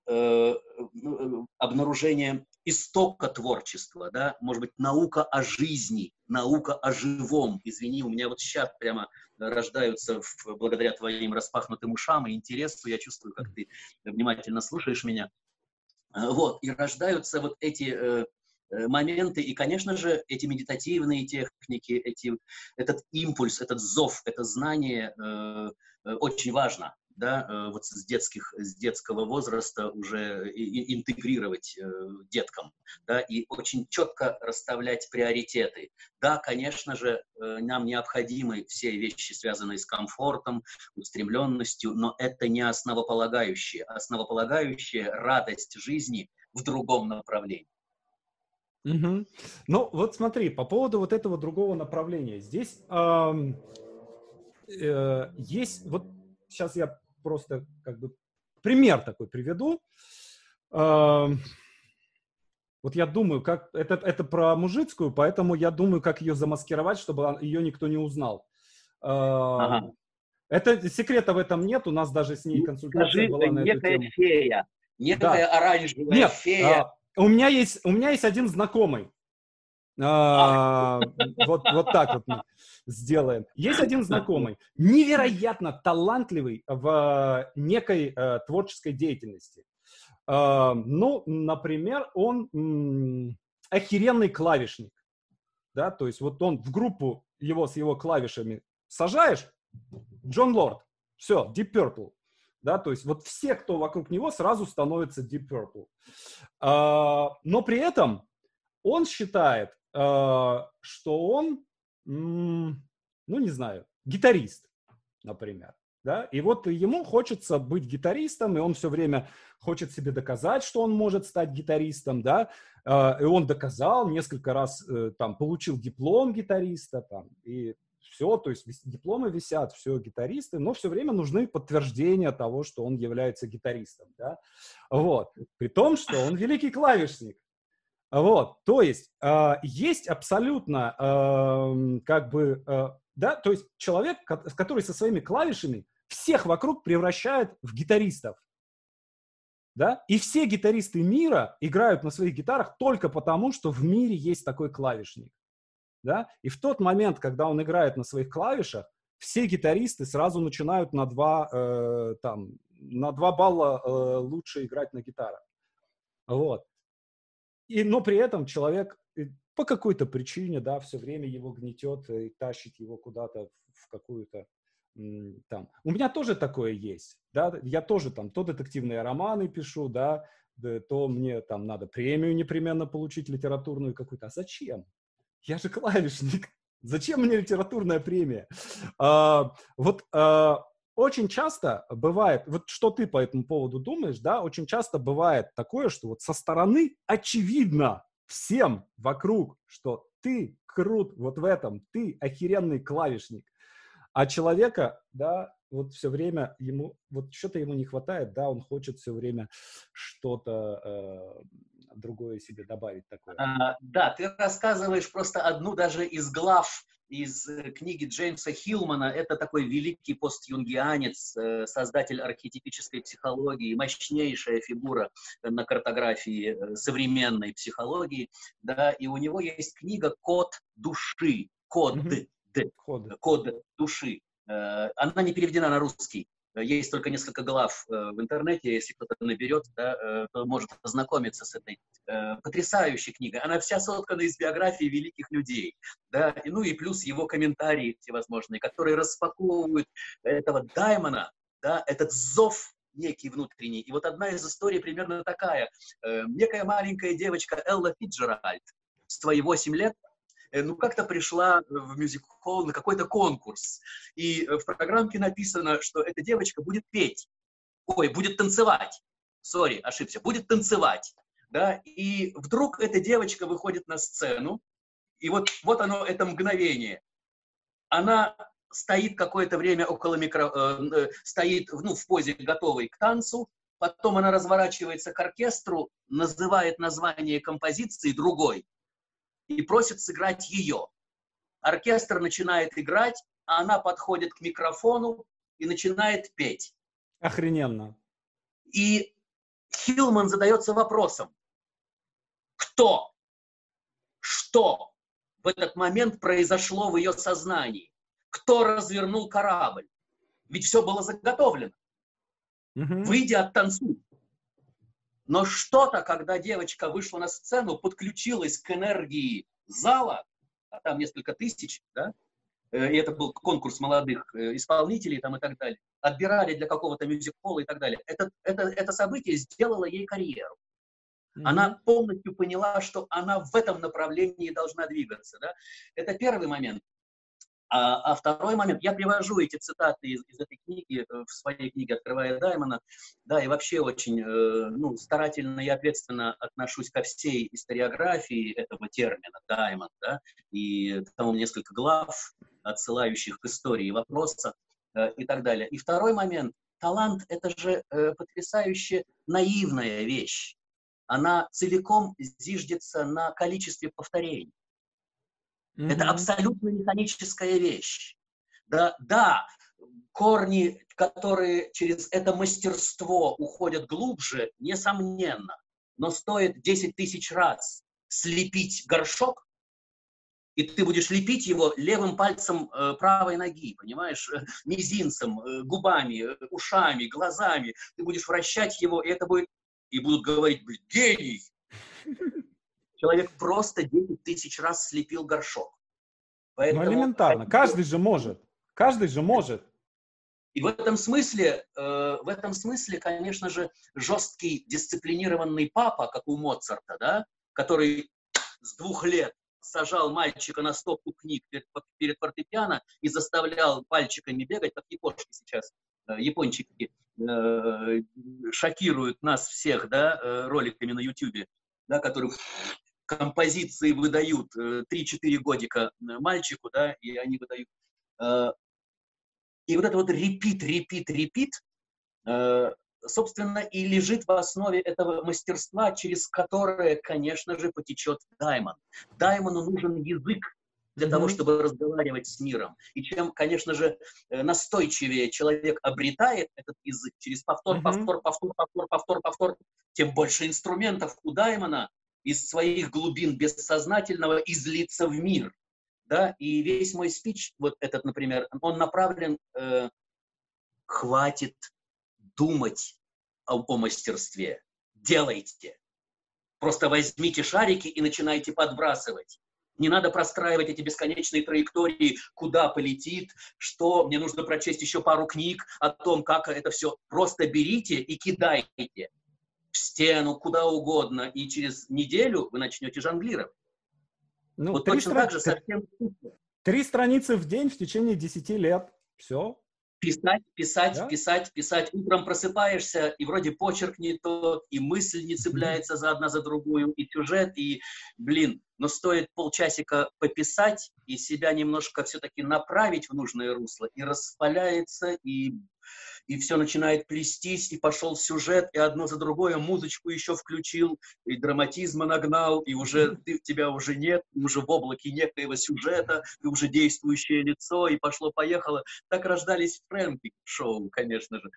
э, ну, э обнаружения истока творчества, да, может быть, наука о жизни, наука о живом. Извини, у меня вот сейчас прямо рождаются в, благодаря твоим распахнутым ушам и интересу, я чувствую, как ты внимательно слушаешь меня. Вот, и рождаются вот эти э, э моменты, и, конечно же, эти медитативные техники, эти, этот импульс, этот зов, это знание э, э очень важно да, э, вот с, детских, с детского возраста уже интегрировать э, деткам, да, и очень четко расставлять приоритеты. Да, конечно же, э, нам необходимы все вещи, связанные с комфортом, устремленностью, но это не основополагающее. Основополагающее — радость жизни в другом направлении. Угу. Ну, вот смотри, по поводу вот этого другого направления. Здесь эм, э, есть, вот сейчас я просто как бы пример такой приведу. Вот я думаю, как это, это про мужицкую, поэтому я думаю, как ее замаскировать, чтобы ее никто не узнал. Ага. Это секрета в этом нет, у нас даже с ней ну, консультация Скажи, была на некая эту тему. фея, некая да. оранжевая нет, фея. А, у меня есть у меня есть один знакомый, а, вот, вот так вот мы сделаем. Есть один знакомый, невероятно талантливый в некой э, творческой деятельности. Э, ну, например, он м, охеренный клавишник. Да, то есть вот он в группу его с его клавишами сажаешь, Джон Лорд, все, Deep Purple. Да, то есть вот все, кто вокруг него, сразу становятся Deep Purple. Э, но при этом он считает, Э, что он, ну, не знаю, гитарист, например. Да? И вот ему хочется быть гитаристом, и он все время хочет себе доказать, что он может стать гитаристом, да, э, и он доказал, несколько раз э, там получил диплом гитариста, там, и все, то есть дипломы висят, все гитаристы, но все время нужны подтверждения того, что он является гитаристом, да, вот, при том, что он великий клавишник, вот, то есть э, есть абсолютно э, как бы, э, да, то есть человек, который со своими клавишами всех вокруг превращает в гитаристов. Да? И все гитаристы мира играют на своих гитарах только потому, что в мире есть такой клавишник. Да? И в тот момент, когда он играет на своих клавишах, все гитаристы сразу начинают на два, э, там, на два балла э, лучше играть на гитарах. Вот. И, но при этом человек э, по какой-то причине, да, все время его гнетет и тащит его куда-то в какую-то там. У меня тоже такое есть, да, я тоже там то детективные романы пишу, да, то мне там надо премию непременно получить литературную какую-то. А зачем? Я же клавишник. Зачем мне литературная премия? А, вот а, очень часто бывает, вот что ты по этому поводу думаешь, да, очень часто бывает такое, что вот со стороны очевидно всем вокруг, что ты крут вот в этом, ты охеренный клавишник, а человека, да, вот все время ему, вот что-то ему не хватает, да, он хочет все время что-то э, другое себе добавить такое. А, да, ты рассказываешь просто одну даже из глав из э, книги Джеймса Хилмана. Это такой великий постюнгианец, э, создатель архетипической психологии, мощнейшая фигура на картографии э, современной психологии. Да, и у него есть книга «Код души», код, mm-hmm. д, код. код души. Она не переведена на русский. Есть только несколько глав э, в интернете, если кто-то наберет, да, э, то может ознакомиться с этой э, потрясающей книгой. Она вся соткана из биографий великих людей, да, и, ну и плюс его комментарии всевозможные, которые распаковывают этого даймона, да, этот зов некий внутренний. И вот одна из историй примерно такая. Некая маленькая девочка Элла Фиджеральд в свои 8 лет Э, ну, как-то пришла в мюзик-холл на какой-то конкурс. И в программке написано, что эта девочка будет петь. Ой, будет танцевать. Сори, ошибся. Будет танцевать. Да? И вдруг эта девочка выходит на сцену, и вот, вот оно, это мгновение. Она стоит какое-то время около микро... Э, э, стоит ну, в позе готовой к танцу, потом она разворачивается к оркестру, называет название композиции другой, и просит сыграть ее. Оркестр начинает играть, а она подходит к микрофону и начинает петь. Охрененно. И Хилман задается вопросом, Что? Что в этот момент произошло в ее сознании? Кто развернул корабль? Ведь все было заготовлено. Угу. Выйди, оттанцуй. Но что-то, когда девочка вышла на сцену, подключилась к энергии зала, а там несколько тысяч, да, э, и это был конкурс молодых э, исполнителей там и так далее, отбирали для какого-то мюзик-холла и так далее. Это, это, это событие сделало ей карьеру. Mm-hmm. Она полностью поняла, что она в этом направлении должна двигаться. Да? Это первый момент. А, а второй момент, я привожу эти цитаты из, из этой книги, э, в своей книге «Открывая Даймона», да, и вообще очень э, ну, старательно и ответственно отношусь ко всей историографии этого термина «даймон», да, и там несколько глав, отсылающих к истории вопроса э, и так далее. И второй момент, талант – это же э, потрясающе наивная вещь. Она целиком зиждется на количестве повторений. Mm-hmm. Это абсолютно механическая вещь. Да, да, корни, которые через это мастерство уходят глубже, несомненно. Но стоит 10 тысяч раз слепить горшок, и ты будешь лепить его левым пальцем э, правой ноги, понимаешь, мизинцем, э, губами, э, ушами, глазами. Ты будешь вращать его, и это будет, и будут говорить, блин, гений. Человек просто 10 тысяч раз слепил горшок. Поэтому, ну, элементарно. Каждый же может. Каждый же может. И в этом смысле, э, в этом смысле, конечно же, жесткий дисциплинированный папа, как у Моцарта, да, который с двух лет сажал мальчика на стопку книг перед, перед фортепиано и заставлял пальчиками бегать, как япончики сейчас, э, япончики э, шокируют нас всех, да, э, роликами на YouTube, да, которых композиции выдают 3-4 э, годика э, мальчику, да, и они выдают. Э, и вот это вот репит, репит, репит, собственно, и лежит в основе этого мастерства, через которое, конечно же, потечет Даймон. Даймону нужен язык для того, чтобы разговаривать с миром. И чем, конечно же, настойчивее человек обретает этот язык через повтор, повтор, повтор, повтор, повтор, повтор, тем больше инструментов у Даймона из своих глубин бессознательного излиться в мир. Да? И весь мой спич, вот этот, например, он направлен, э, хватит думать о, о мастерстве, делайте. Просто возьмите шарики и начинайте подбрасывать. Не надо простраивать эти бесконечные траектории, куда полетит, что мне нужно прочесть еще пару книг о том, как это все. Просто берите и кидайте в стену, куда угодно, и через неделю вы начнете жонглировать. Ну, вот точно стран... так же совсем... Три страницы в день в течение 10 лет. Все. Писать, писать, да? писать, писать. Утром просыпаешься, и вроде почерк не тот, и мысль не цепляется за одна за другую, и сюжет, и, блин, но стоит полчасика пописать и себя немножко все-таки направить в нужное русло, и распаляется, и и все начинает плестись, и пошел сюжет, и одно за другое, музычку еще включил, и драматизма нагнал, и уже ты, тебя уже нет, уже в облаке некоего сюжета, и уже действующее лицо, и пошло-поехало. Так рождались Фрэнки шоу, конечно же.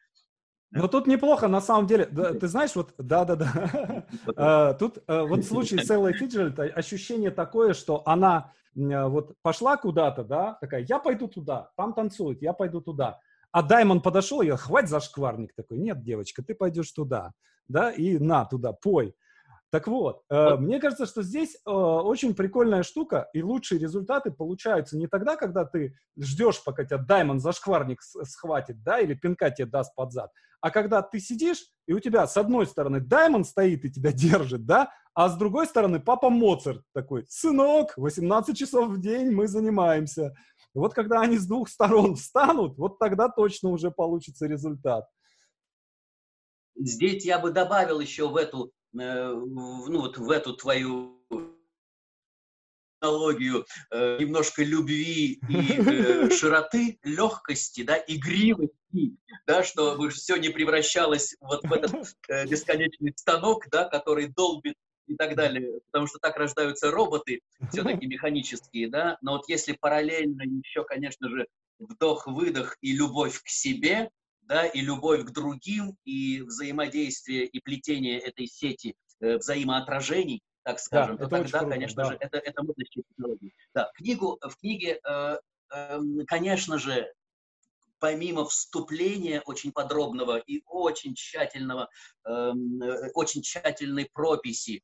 Но тут неплохо, на самом деле. Да, ты знаешь, вот, да-да-да. А, тут а, вот в случае с Эллой Фиджеральд ощущение такое, что она вот пошла куда-то, да, такая, я пойду туда, там танцуют, я пойду туда. А Даймон подошел, я, хватит зашкварник такой. Нет, девочка, ты пойдешь туда, да, и на туда, пой. Так вот, э, мне кажется, что здесь э, очень прикольная штука, и лучшие результаты получаются не тогда, когда ты ждешь, пока тебя Даймон зашкварник схватит, да, или пинка тебе даст под зад, а когда ты сидишь, и у тебя с одной стороны Даймон стоит и тебя держит, да, а с другой стороны папа Моцарт такой, сынок, 18 часов в день мы занимаемся, вот когда они с двух сторон встанут, вот тогда точно уже получится результат. Здесь я бы добавил еще в эту, э, ну вот в эту твою аналогию э, немножко любви и э, широты, легкости, да, игривости, да, чтобы все не превращалось вот в этот э, бесконечный станок, да, который долбит и так далее, потому что так рождаются роботы, все-таки механические, да, но вот если параллельно еще, конечно же, вдох-выдох и любовь к себе, да, и любовь к другим, и взаимодействие, и плетение этой сети э, взаимоотражений, так скажем, да, то тогда, круто, конечно да. же, это, это можно считать технологией. Да, книгу, в книге, э, э, конечно же, помимо вступления очень подробного и очень тщательного, эм, э, очень тщательной прописи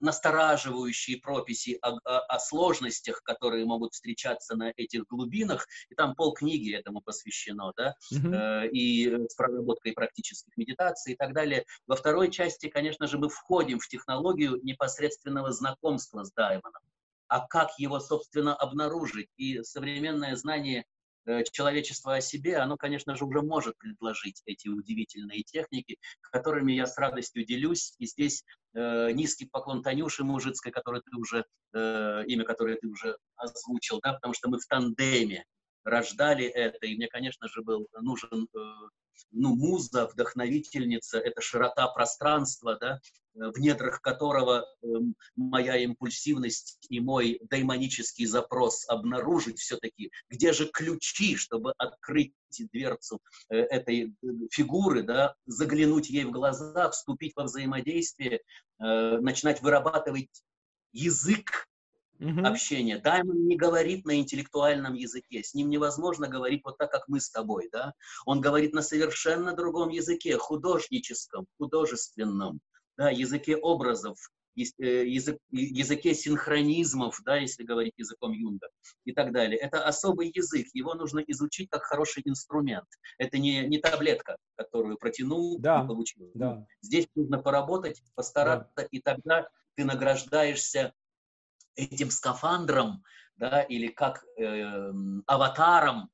настораживающие прописи о, о, о сложностях, которые могут встречаться на этих глубинах, и там полкниги этому посвящено, да, mm-hmm. и с проработкой практических медитаций и так далее. Во второй части, конечно же, мы входим в технологию непосредственного знакомства с Даймоном. А как его, собственно, обнаружить? И современное знание Э, человечество о себе, оно, конечно же, уже может предложить эти удивительные техники, которыми я с радостью делюсь. И здесь э, низкий поклон Танюше Мужицкой, который ты уже, э, имя которое ты уже озвучил, да, потому что мы в тандеме рождали это, и мне, конечно же, был нужен э, ну, муза, вдохновительница, это широта пространства, да, в недрах которого э, моя импульсивность и мой даймонический запрос обнаружить все-таки, где же ключи, чтобы открыть дверцу э, этой э, фигуры, да, заглянуть ей в глаза, вступить во взаимодействие, э, начинать вырабатывать язык mm-hmm. общения. Даймон не говорит на интеллектуальном языке, с ним невозможно говорить вот так, как мы с тобой, да. Он говорит на совершенно другом языке, художническом, художественном, да, языке образов, э, язык, языке синхронизмов, да, если говорить языком Юнга и так далее. Это особый язык, его нужно изучить как хороший инструмент. Это не, не таблетка, которую протянул да, и получил. Да. Здесь нужно поработать, постараться, да. и тогда ты награждаешься этим скафандром, да, или как э, аватаром,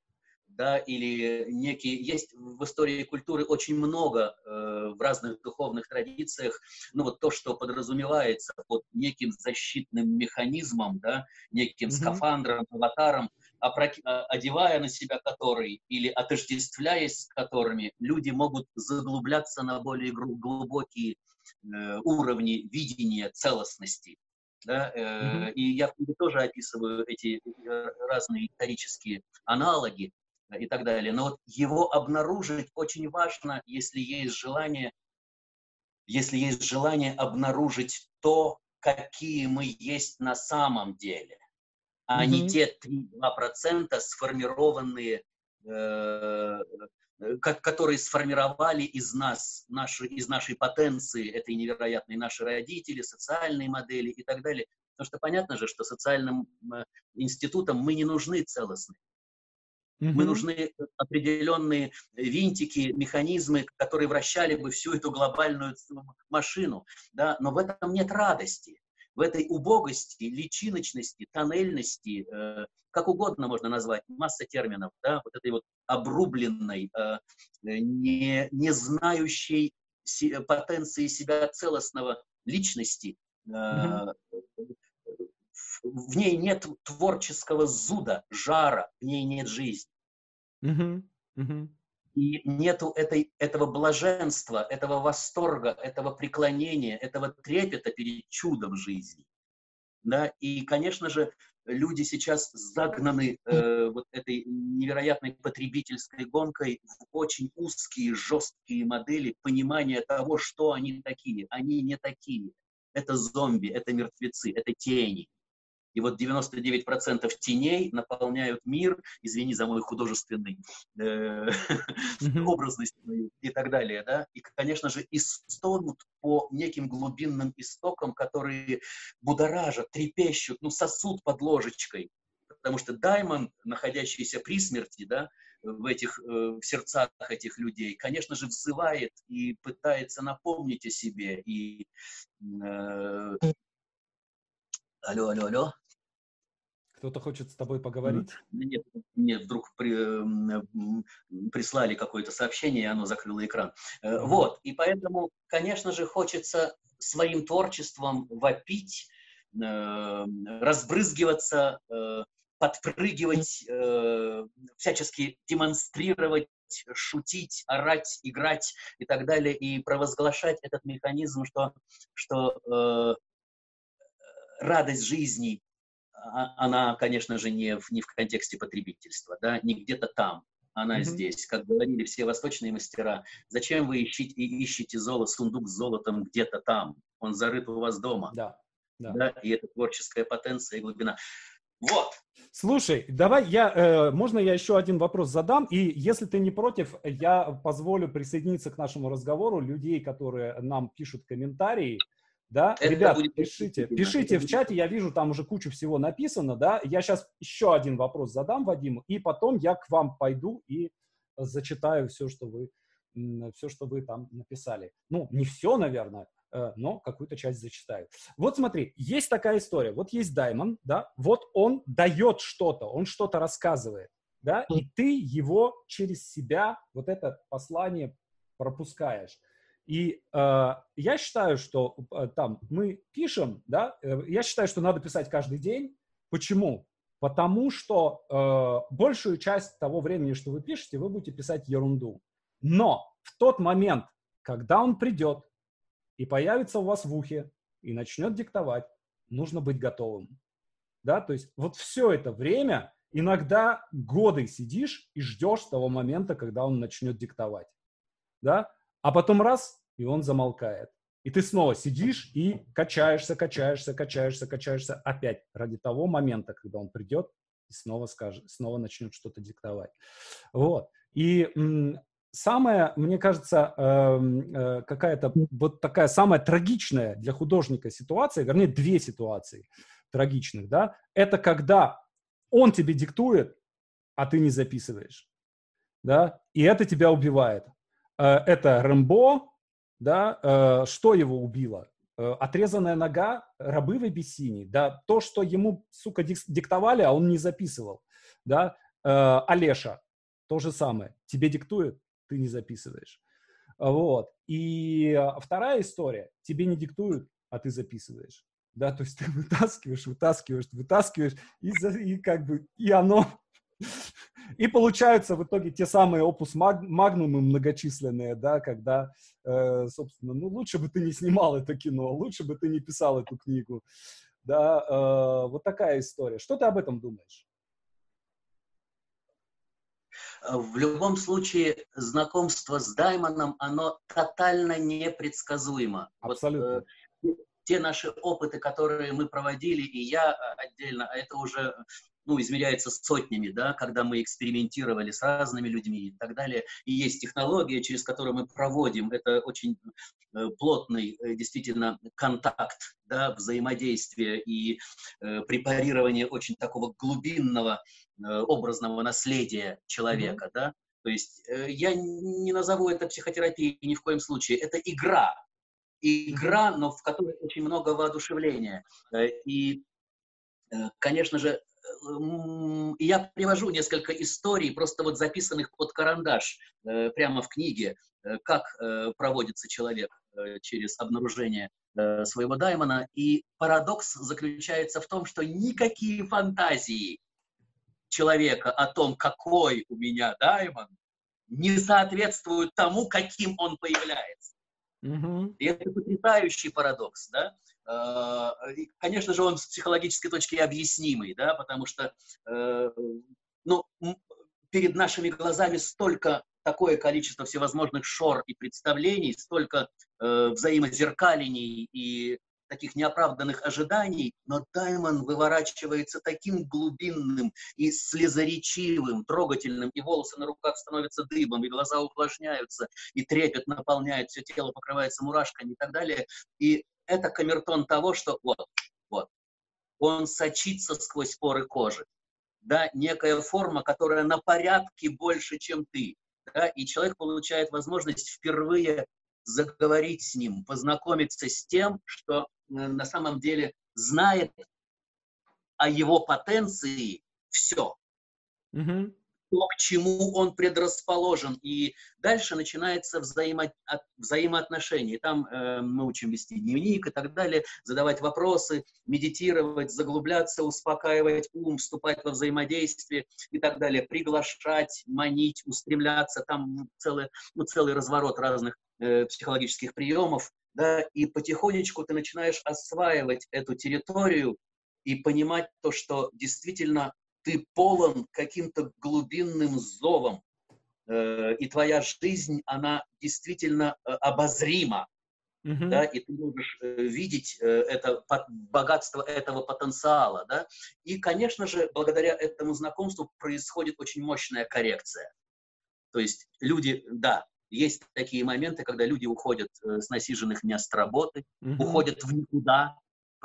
да, или некий... Есть в истории культуры очень много э, в разных духовных традициях, ну вот то, что подразумевается под неким защитным механизмом, да, неким mm-hmm. скафандром, аватаром, опроки... А, одевая на себя который или отождествляясь с которыми, люди могут заглубляться на более глубокие э, уровни видения целостности. Да? Mm-hmm. И я в книге тоже описываю эти э, разные исторические аналоги и так далее. Но вот его обнаружить очень важно, если есть желание, если есть желание обнаружить то, какие мы есть на самом деле, а mm-hmm. не те 3-2% сформированные э, Э, которые сформировали из нас, наши, из нашей потенции, этой невероятной наши родители, социальные модели и так далее. Потому что понятно же, что социальным э, институтам мы не нужны целостные. Mm-hmm. Мы нужны определенные винтики, механизмы, которые вращали бы всю эту глобальную машину. Да? Но в этом нет радости в этой убогости, личиночности, тоннельности, э, как угодно можно назвать, масса терминов, да, вот этой вот обрубленной, э, не, не знающей си, потенции себя целостного личности, э, mm-hmm. в, в ней нет творческого зуда, жара, в ней нет жизни. Mm-hmm. Mm-hmm и нету этой, этого блаженства, этого восторга, этого преклонения, этого трепета перед чудом жизни. Да? И, конечно же, люди сейчас загнаны э, вот этой невероятной потребительской гонкой в очень узкие, жесткие модели понимания того, что они такие. Они не такие. Это зомби, это мертвецы, это тени. И вот 99% теней наполняют мир, извини за мой художественный э, образность и так далее, да, и, конечно же, истонут по неким глубинным истокам, которые будоражат, трепещут, ну, сосуд под ложечкой, потому что Даймон, находящийся при смерти, да, в этих э, в сердцах этих людей, конечно же, взывает и пытается напомнить о себе. И э, алло, алло, алло. Кто-то хочет с тобой поговорить? Нет, мне вдруг при, прислали какое-то сообщение, и оно закрыло экран. Mm-hmm. Вот, и поэтому, конечно же, хочется своим творчеством вопить, э, разбрызгиваться, э, подпрыгивать, всячески демонстрировать, шутить, орать, играть и так далее, и провозглашать этот механизм, что, что радость жизни она, конечно же, не в, не в контексте потребительства, да, не где-то там, она mm-hmm. здесь. Как говорили все восточные мастера, зачем вы ищите, ищете золото, сундук с золотом где-то там? он зарыт у вас дома. Да. Да. да и это творческая потенция и глубина. Вот. Слушай, давай я, э, можно я еще один вопрос задам? И если ты не против, я позволю присоединиться к нашему разговору людей, которые нам пишут комментарии. Да, это ребят, будет... пишите, пишите в чате, я вижу, там уже кучу всего написано, да. Я сейчас еще один вопрос задам Вадиму, и потом я к вам пойду и зачитаю все, что вы, все, что вы там написали. Ну, не все, наверное, Э, но какую-то часть зачитаю. Вот смотри, есть такая история. Вот есть Даймон, да, вот он дает что-то, он что-то рассказывает, да, и ты его через себя, вот это послание пропускаешь. И э, я считаю, что э, там мы пишем, да, э, я считаю, что надо писать каждый день. Почему? Потому что э, большую часть того времени, что вы пишете, вы будете писать ерунду. Но в тот момент, когда он придет, и появится у вас в ухе, и начнет диктовать, нужно быть готовым. Да, то есть вот все это время, иногда годы сидишь и ждешь того момента, когда он начнет диктовать. Да, а потом раз, и он замолкает. И ты снова сидишь и качаешься, качаешься, качаешься, качаешься опять ради того момента, когда он придет и снова скажет, снова начнет что-то диктовать. Вот. И самая, мне кажется, эм, э, какая-то вот такая самая трагичная для художника ситуация, вернее, две ситуации трагичных, да, это когда он тебе диктует, а ты не записываешь, да, и это тебя убивает. Э, это Рэмбо, да, э, что его убило? Отрезанная нога, рабы в Абиссинии, да, то, что ему, сука, диктовали, а он не записывал, да, Олеша, то же самое, тебе диктуют, ты не записываешь. Вот. И вторая история, тебе не диктуют, а ты записываешь. Да, то есть ты вытаскиваешь, вытаскиваешь, вытаскиваешь, и, за, и как бы, и оно, и получаются в итоге те самые опус маг, магнумы многочисленные, да, когда, э, собственно, ну, лучше бы ты не снимал это кино, лучше бы ты не писал эту книгу, да, э, вот такая история. Что ты об этом думаешь? В любом случае, знакомство с Даймоном, оно тотально непредсказуемо. Абсолютно. Вот, э, те наши опыты, которые мы проводили, и я отдельно, а это уже ну, измеряется сотнями, да, когда мы экспериментировали с разными людьми и так далее. И есть технология, через которую мы проводим. Это очень э, плотный э, действительно контакт, да, взаимодействие и э, препарирование очень такого глубинного э, образного наследия человека, mm-hmm. да. То есть э, я не назову это психотерапией ни в коем случае. Это игра, игра, но в которой очень много воодушевления. Э, и, конечно же, я привожу несколько историй, просто вот записанных под карандаш, э, прямо в книге, э, как э, проводится человек через обнаружение своего даймона. И парадокс заключается в том, что никакие фантазии человека о том, какой у меня даймон, не соответствуют тому, каким он появляется. Mm-hmm. И это потрясающий парадокс, да? Э, конечно же, он с психологической точки объяснимый, да, потому что э, ну, перед нашими глазами столько такое количество всевозможных шор и представлений, столько э, взаимозеркалений и таких неоправданных ожиданий, но Даймон выворачивается таким глубинным и слезоречивым, трогательным, и волосы на руках становятся дыбом, и глаза увлажняются, и трепет наполняет все тело, покрывается мурашками и так далее. И это камертон того, что вот, вот, он сочится сквозь поры кожи. Да, некая форма, которая на порядке больше, чем ты. Да, и человек получает возможность впервые заговорить с ним, познакомиться с тем, что э, на самом деле знает о его потенции все. Mm-hmm то, к чему он предрасположен. И дальше начинается взаимо, взаимоотношения. Там э, мы учим вести дневник и так далее, задавать вопросы, медитировать, заглубляться, успокаивать ум, вступать во взаимодействие и так далее, приглашать, манить, устремляться. Там целый, ну, целый разворот разных э, психологических приемов. Да, и потихонечку ты начинаешь осваивать эту территорию и понимать то, что действительно ты полон каким-то глубинным зовом, э, и твоя жизнь, она действительно э, обозрима. Uh-huh. Да, и ты можешь э, видеть это богатство этого потенциала, да, и, конечно же, благодаря этому знакомству происходит очень мощная коррекция. То есть люди, да, есть такие моменты, когда люди уходят с насиженных мест работы, uh-huh. уходят в никуда,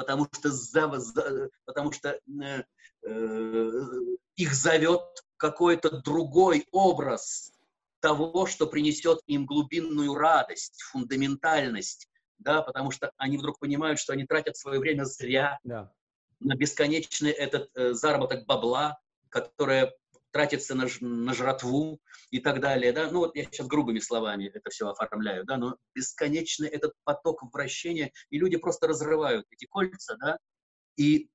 потому что, за, за, потому что э, э, их зовет какой-то другой образ того, что принесет им глубинную радость, фундаментальность, да, потому что они вдруг понимают, что они тратят свое время зря да. на бесконечный этот э, заработок бабла, которое тратится на, на жратву и так далее, да, ну вот я сейчас грубыми словами это все оформляю, да, но бесконечный этот поток вращения, и люди просто разрывают эти кольца, да, и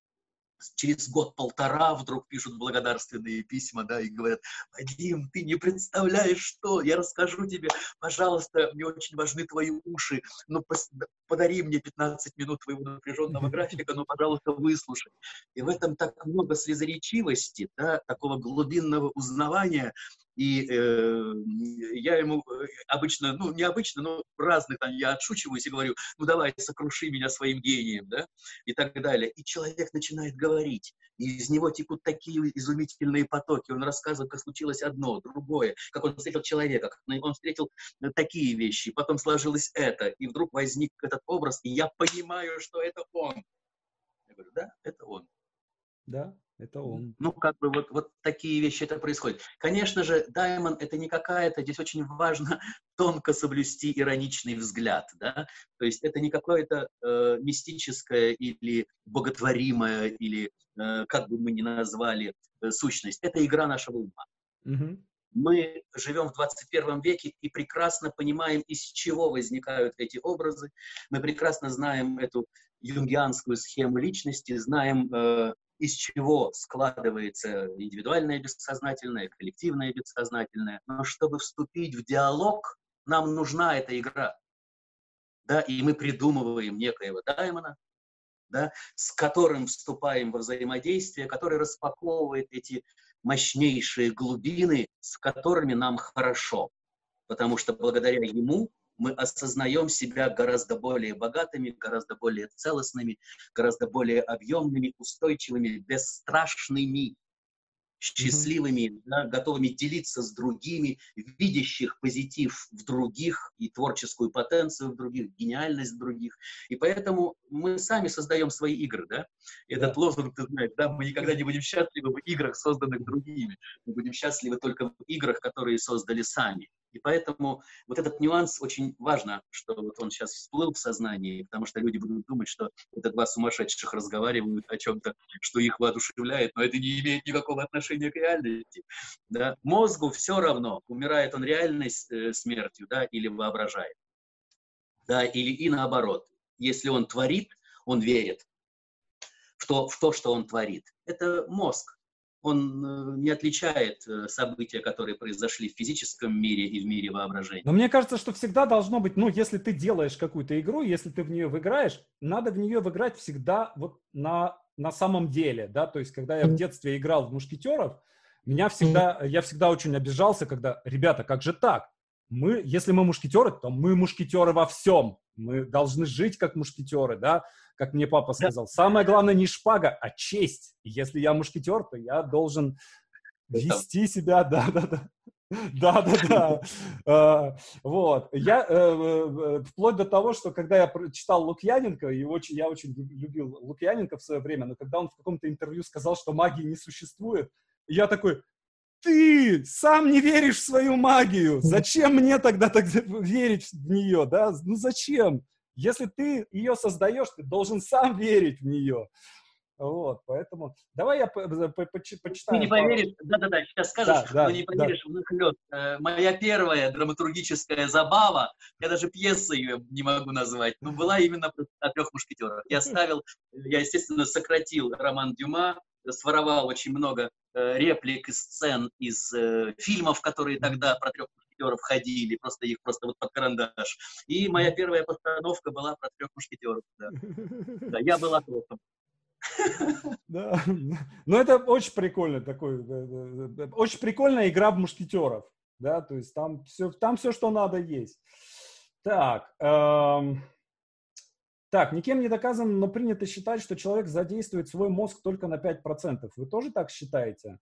через год-полтора вдруг пишут благодарственные письма, да, и говорят, Вадим, ты не представляешь, что, я расскажу тебе, пожалуйста, мне очень важны твои уши, ну, подари мне 15 минут твоего напряженного графика, ну, пожалуйста, выслушай. И в этом так много слезоречивости, да, такого глубинного узнавания, и э, я ему э, обычно, ну, необычно, но разных там, я отшучиваюсь и говорю, ну, давай, сокруши меня своим гением, да, и так далее. И человек начинает говорить, и из него текут такие изумительные потоки. Он рассказывает, как случилось одно, другое, как он встретил человека, как он встретил э, такие вещи, потом сложилось это, и вдруг возник этот образ, и я понимаю, что это он. Я говорю, да, это он. Да, это он. Ну, как бы вот, вот такие вещи это происходит. Конечно же, Даймон это не какая-то, здесь очень важно тонко соблюсти ироничный взгляд, да, то есть это не какое-то э, мистическое или боготворимое, или э, как бы мы ни назвали э, сущность, это игра нашего ума. Угу. Мы живем в 21 веке и прекрасно понимаем, из чего возникают эти образы. Мы прекрасно знаем эту юнгианскую схему личности, знаем э, из чего складывается индивидуальное бессознательное, коллективное бессознательное. Но чтобы вступить в диалог, нам нужна эта игра. Да, и мы придумываем некоего даймона, да, с которым вступаем во взаимодействие, который распаковывает эти мощнейшие глубины, с которыми нам хорошо. Потому что благодаря ему мы осознаем себя гораздо более богатыми, гораздо более целостными, гораздо более объемными, устойчивыми, бесстрашными, счастливыми, mm-hmm. да, готовыми делиться с другими, видящих позитив в других и творческую потенцию в других, гениальность в других. И поэтому мы сами создаем свои игры, да? Этот yeah. лозунг, ты знаешь, да, мы никогда не будем счастливы в играх, созданных другими. Мы будем счастливы только в играх, которые создали сами. И поэтому вот этот нюанс очень важно, что вот он сейчас всплыл в сознании, потому что люди будут думать, что это два сумасшедших разговаривают о чем-то, что их воодушевляет, но это не имеет никакого отношения к реальности. Да? Мозгу все равно, умирает он реальной э, смертью да, или воображает. Да, или и наоборот. Если он творит, он верит в то, в то, что он творит. Это мозг он э, не отличает э, события, которые произошли в физическом мире и в мире воображения. Но мне кажется, что всегда должно быть, ну, если ты делаешь какую-то игру, если ты в нее выиграешь, надо в нее выиграть всегда вот на, на самом деле, да, то есть когда я в детстве играл в мушкетеров, меня всегда, я всегда очень обижался, когда, ребята, как же так? Мы, если мы мушкетеры, то мы мушкетеры во всем. Мы должны жить как мушкетеры, да, как мне папа сказал. Самое главное не шпага, а честь. если я мушкетер, то я должен вести себя, да, да, да. Да, да, да. А, вот. Я э, э, вплоть до того, что когда я читал Лукьяненко, и очень, я очень любил Лукьяненко в свое время, но когда он в каком-то интервью сказал, что магии не существует, я такой, ты сам не веришь в свою магию. Зачем мне тогда, тогда верить в нее, да? Ну зачем? Если ты ее создаешь, ты должен сам верить в нее. Вот, поэтому давай я по по по почитаю. Ты не поверишь, да-да-да, сейчас скажешь, да, да, не поверишь да. Э, моя первая драматургическая забава, я даже пьесы ее не могу назвать, но была именно о трех мушкетерах. Я ставил, я, естественно, сократил роман Дюма, своровал очень много э, реплик и сцен из э, фильмов, которые тогда про трех мушкетеров ходили, просто их просто вот под карандаш. И моя первая постановка была про трех мушкетеров. Да. да я был атлетом. Да. Ну, это очень прикольно такой, очень прикольная игра в мушкетеров, да, то есть там все, там все, что надо есть. Так, эм, Так, никем не доказано, но принято считать, что человек задействует свой мозг только на 5%. Вы тоже так считаете?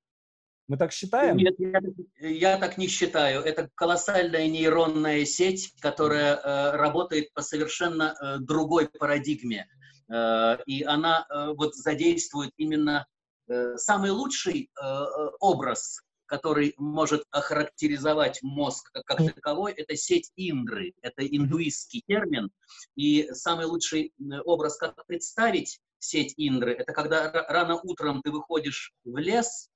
Мы так считаем? Нет, я, я так не считаю. Это колоссальная нейронная сеть, которая э, работает по совершенно э, другой парадигме. Э, и она э, вот задействует именно э, самый лучший э, э образ, который может охарактеризовать мозг как, таковой, это сеть Индры. Это индуистский термин. И самый лучший образ, как представить сеть Индры, это когда рано утром ты выходишь в лес,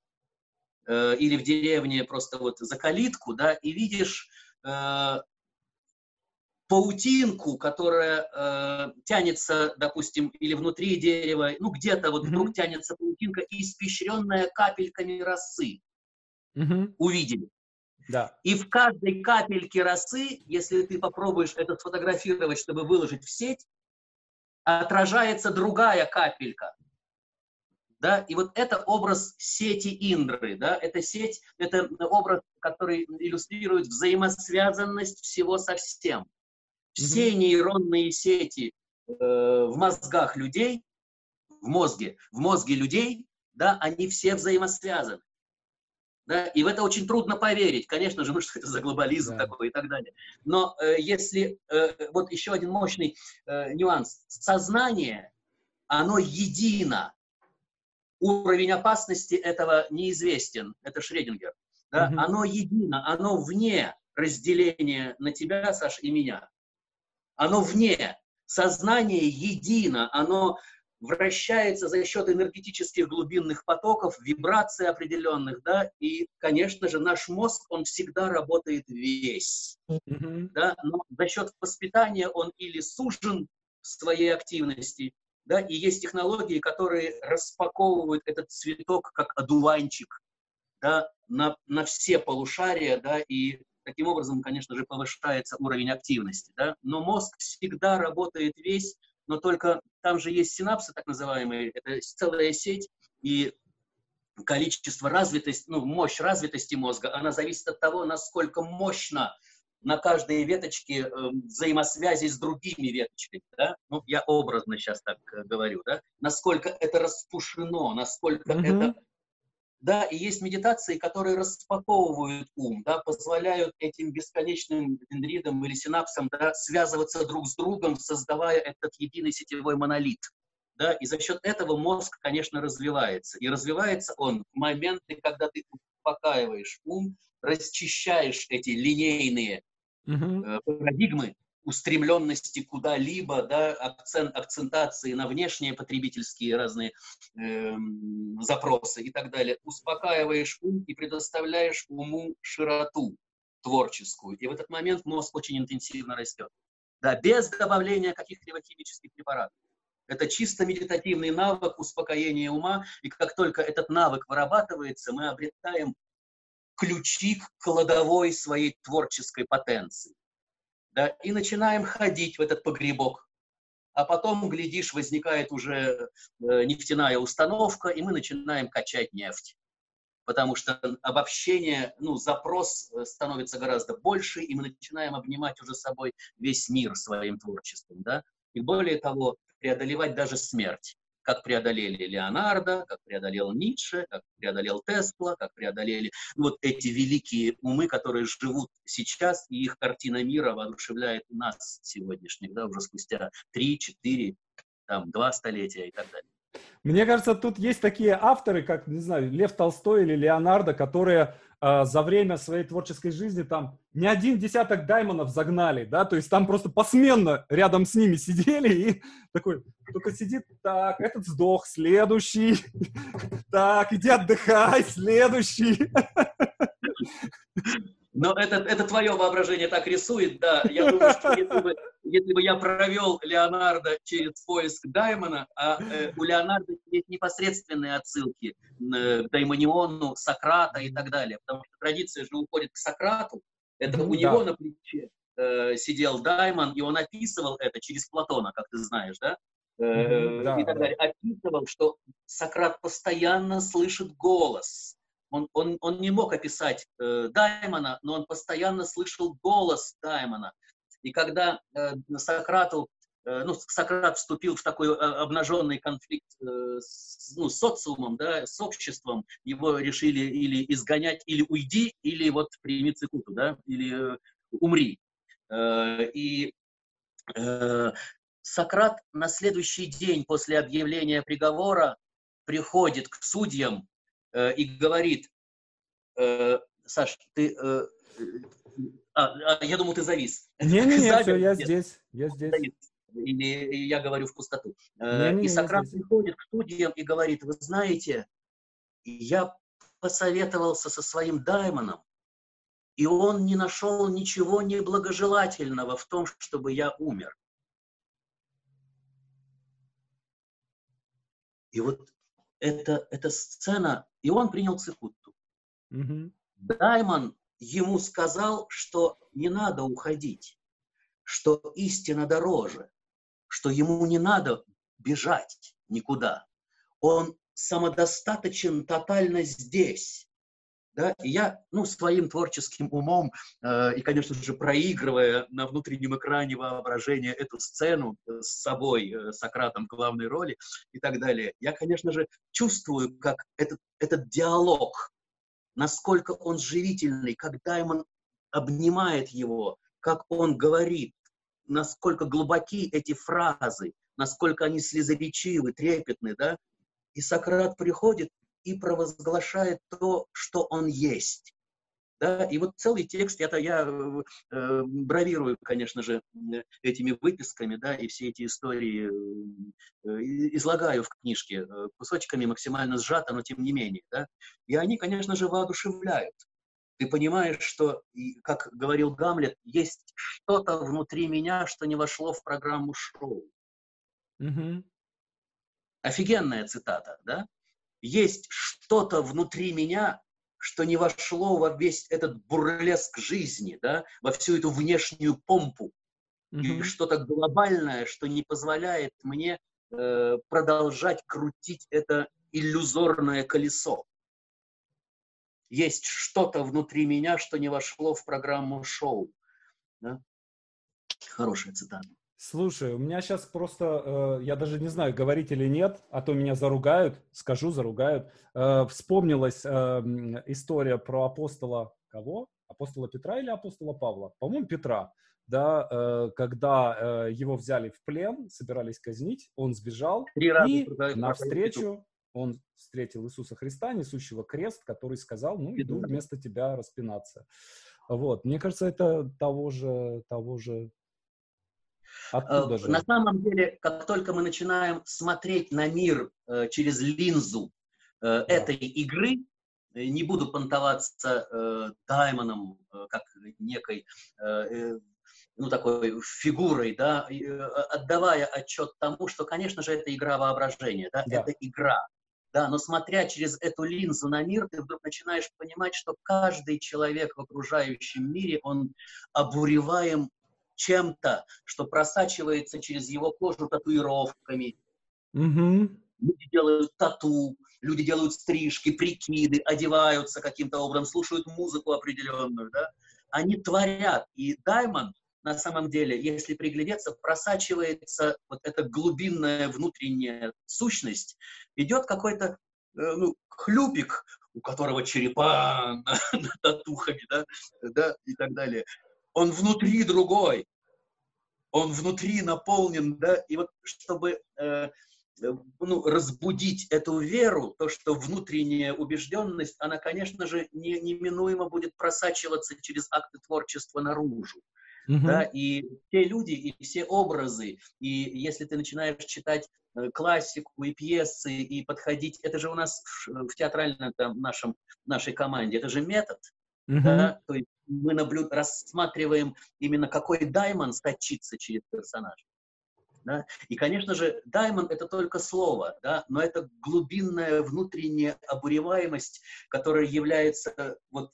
э, или в деревне просто вот за калитку, да, и видишь э, паутинку, которая э, тянется, допустим, или внутри дерева, ну где-то вот вдруг mm-hmm. тянется паутинка, испещренная капельками росы. Mm-hmm. Увидели. Да. И в каждой капельке росы, если ты попробуешь это сфотографировать, чтобы выложить в сеть, отражается другая капелька да, и вот это образ сети Индры, да, это сеть, это образ, который иллюстрирует взаимосвязанность всего со всем. Все mm-hmm. нейронные сети э, в мозгах людей, в мозге, в мозге людей, да, они все взаимосвязаны. Да, и в это очень трудно поверить. Конечно же, ну что это за глобализм да. такой и так далее. Но э, если, э, вот еще один мощный э, нюанс. Сознание, оно едино уровень опасности этого неизвестен, это Шредингер. Да? Mm-hmm. Оно едино, оно вне разделения на тебя, Саш, и меня. Оно вне. Сознание едино, оно вращается за счет энергетических глубинных потоков, вибраций определенных, да, и, конечно же, наш мозг, он всегда работает весь, mm-hmm. да, но за счет воспитания он или сужен в своей активности, да, и есть технологии, которые распаковывают этот цветок как одуванчик, да, на, на все полушария, да, и таким образом, конечно же, повышается уровень активности, да, но мозг всегда работает весь, но только там же есть синапсы, так называемые, это целая сеть, и количество развитости, ну, мощь развитости мозга, она зависит от того, насколько мощно на каждой веточке э, взаимосвязи с другими веточками, да? ну, я образно сейчас так э, говорю, да? насколько это распушено, насколько mm-hmm. это... Да, и есть медитации, которые распаковывают ум, да, позволяют этим бесконечным дендридам или синапсам да, связываться друг с другом, создавая этот единый сетевой монолит. Да, и за счет этого мозг, конечно, развивается. И развивается он в моменты, когда ты успокаиваешь ум, расчищаешь эти линейные uh парадигмы устремленности куда-либо, да, акцент, акцентации на внешние потребительские разные э, запросы и так далее, успокаиваешь ум и предоставляешь уму широту творческую. И в этот момент мозг очень интенсивно растет. Да, без добавления каких-либо химических препаратов. Это чисто медитативный навык успокоения ума, и как только этот навык вырабатывается, мы обретаем ключи к кладовой своей творческой потенции. Да, и начинаем ходить в этот погребок. А потом, глядишь, возникает уже э, нефтяная установка, и мы начинаем качать нефть. Потому что обобщение, ну, запрос э, становится гораздо больше, и мы начинаем обнимать уже собой весь мир своим творчеством. Да? И более того, преодолевать даже смерть как преодолели Леонардо, как преодолел Ницше, как преодолел Тесла, как преодолели вот эти великие умы, которые живут сейчас, и их картина мира воодушевляет нас сегодняшних, да, уже спустя три, четыре, там, два столетия и так далее. Мне кажется, тут есть такие авторы, как, не знаю, Лев Толстой или Леонардо, которые за время своей творческой жизни там не один десяток даймонов загнали, да, то есть там просто посменно рядом с ними сидели и такой, только сидит, так, этот сдох, следующий, так, иди отдыхай, следующий. Но это, это твое воображение так рисует, да. Я думаю, что если бы, если бы я провел Леонардо через поиск Даймона, а э, у Леонардо есть непосредственные отсылки э, к Даймониону, Сократа и так далее. Потому что традиция же уходит к Сократу. Это ну, у да. него на плече э, сидел Даймон, и он описывал это через Платона, как ты знаешь, да? Э, да, и так далее. Описывал, что Сократ постоянно слышит голос он, он, он не мог описать э, Даймона, но он постоянно слышал голос Даймона. И когда э, Сократу э, ну, Сократ вступил в такой обнаженный конфликт с, ну, социумом, да, с обществом, его решили или изгонять, или уйди, или вот прими цикуту, да, или умри. И Сократ на следующий день после объявления приговора приходит к судьям и говорит, Саш, ты а, а, я думал, ты завис. Не-не-не, все, я здесь, я здесь. Или я говорю в пустоту. Не, не, и Сократ приходит к студиям и говорит, вы знаете, я посоветовался со своим даймоном, и он не нашел ничего неблагожелательного в том, чтобы я умер. И вот эта, эта сцена, и он принял цикутту. Угу. Даймон ему сказал, что не надо уходить, что истина дороже, что ему не надо бежать никуда. Он самодостаточен тотально здесь. Да? И я ну, своим творческим умом э, и, конечно же, проигрывая на внутреннем экране воображения эту сцену с собой, э, Сократом в главной роли и так далее, я, конечно же, чувствую, как этот, этот диалог насколько он живительный, как Даймон обнимает его, как он говорит, насколько глубоки эти фразы, насколько они слезоречивы, трепетны, да? И Сократ приходит и провозглашает то, что он есть. Да, и вот целый текст, это я э, э, бравирую, конечно же, этими выписками, да, и все эти истории э, излагаю в книжке э, кусочками максимально сжато, но тем не менее, да. И они, конечно же, воодушевляют. Ты понимаешь, что, как говорил Гамлет, есть что-то внутри меня, что не вошло в программу шоу. Mm-hmm. Офигенная цитата, да? Есть что-то внутри меня, что не вошло во весь этот бурлеск жизни, да, во всю эту внешнюю помпу. Mm-hmm. И что-то глобальное, что не позволяет мне э, продолжать крутить это иллюзорное колесо. Есть что-то внутри меня, что не вошло в программу шоу. Да? Хорошая цитата. Слушай, у меня сейчас просто, э, я даже не знаю, говорить или нет, а то меня заругают, скажу, заругают. Э, вспомнилась э, история про апостола кого? Апостола Петра или апостола Павла? По-моему, Петра. Да, э, когда э, его взяли в плен, собирались казнить, он сбежал, Три и навстречу он встретил Иисуса Христа, несущего крест, который сказал, ну, иду вместо тебя распинаться. Вот, мне кажется, это того же, того же Оттуда же. На самом деле, как только мы начинаем смотреть на мир э, через линзу э, да. этой игры, э, не буду понтоваться э, Даймоном э, как некой э, ну, такой фигурой, да, отдавая отчет тому, что, конечно же, это игра воображения, да, да. это игра. Да, но смотря через эту линзу на мир, ты вдруг начинаешь понимать, что каждый человек в окружающем мире, он обуреваем чем-то, что просачивается через его кожу татуировками. Mm-hmm. Люди делают тату, люди делают стрижки, прикиды, одеваются каким-то образом, слушают музыку определенную, да? Они творят. И Даймонд, на самом деле, если приглядеться, просачивается вот эта глубинная внутренняя сущность, идет какой-то э, ну, хлюпик, у которого черепа татухами, да, да, и так далее он внутри другой, он внутри наполнен, да, и вот чтобы э, ну, разбудить эту веру, то, что внутренняя убежденность, она, конечно же, не, неминуемо будет просачиваться через акты творчества наружу. Uh-huh. Да, и те люди, и все образы, и если ты начинаешь читать э, классику и пьесы, и подходить, это же у нас в, в театральном там, нашем, нашей команде, это же метод, uh-huh. да, то есть мы наблюд... рассматриваем именно какой даймон сочится через персонажа. Да? И, конечно же, даймон — это только слово, да? но это глубинная внутренняя обуреваемость, которая является вот,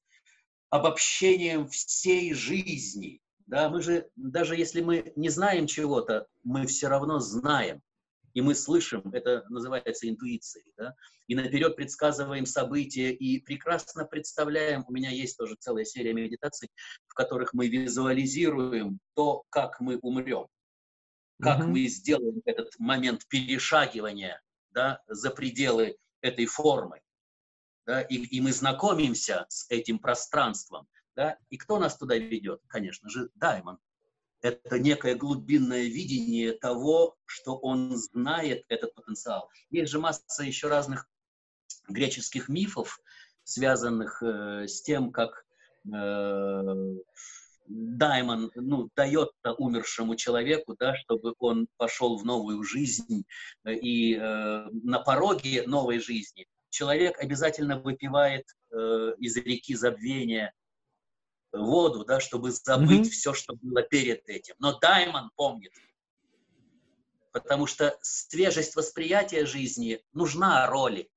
обобщением всей жизни. Да? Мы же, даже если мы не знаем чего-то, мы все равно знаем и мы слышим, это называется интуицией, да? и наперед предсказываем события и прекрасно представляем, у меня есть тоже целая серия медитаций, в которых мы визуализируем то, как мы умрем. как mm-hmm. мы сделаем этот момент перешагивания да, за пределы этой формы. Да, и, и мы знакомимся с этим пространством. Да, и кто нас туда ведет? Конечно же, Даймон. Это некое глубинное видение того, что он знает этот потенциал. Есть же масса еще разных греческих мифов, связанных э, с тем, как э, Даймон ну, дает умершему человеку, да, чтобы он пошел в новую жизнь, и э, на пороге новой жизни человек обязательно выпивает э, из реки забвения воду, да, чтобы забыть mm-hmm. все, что было перед этим. Но Даймон помнит, потому что свежесть восприятия жизни нужна роли.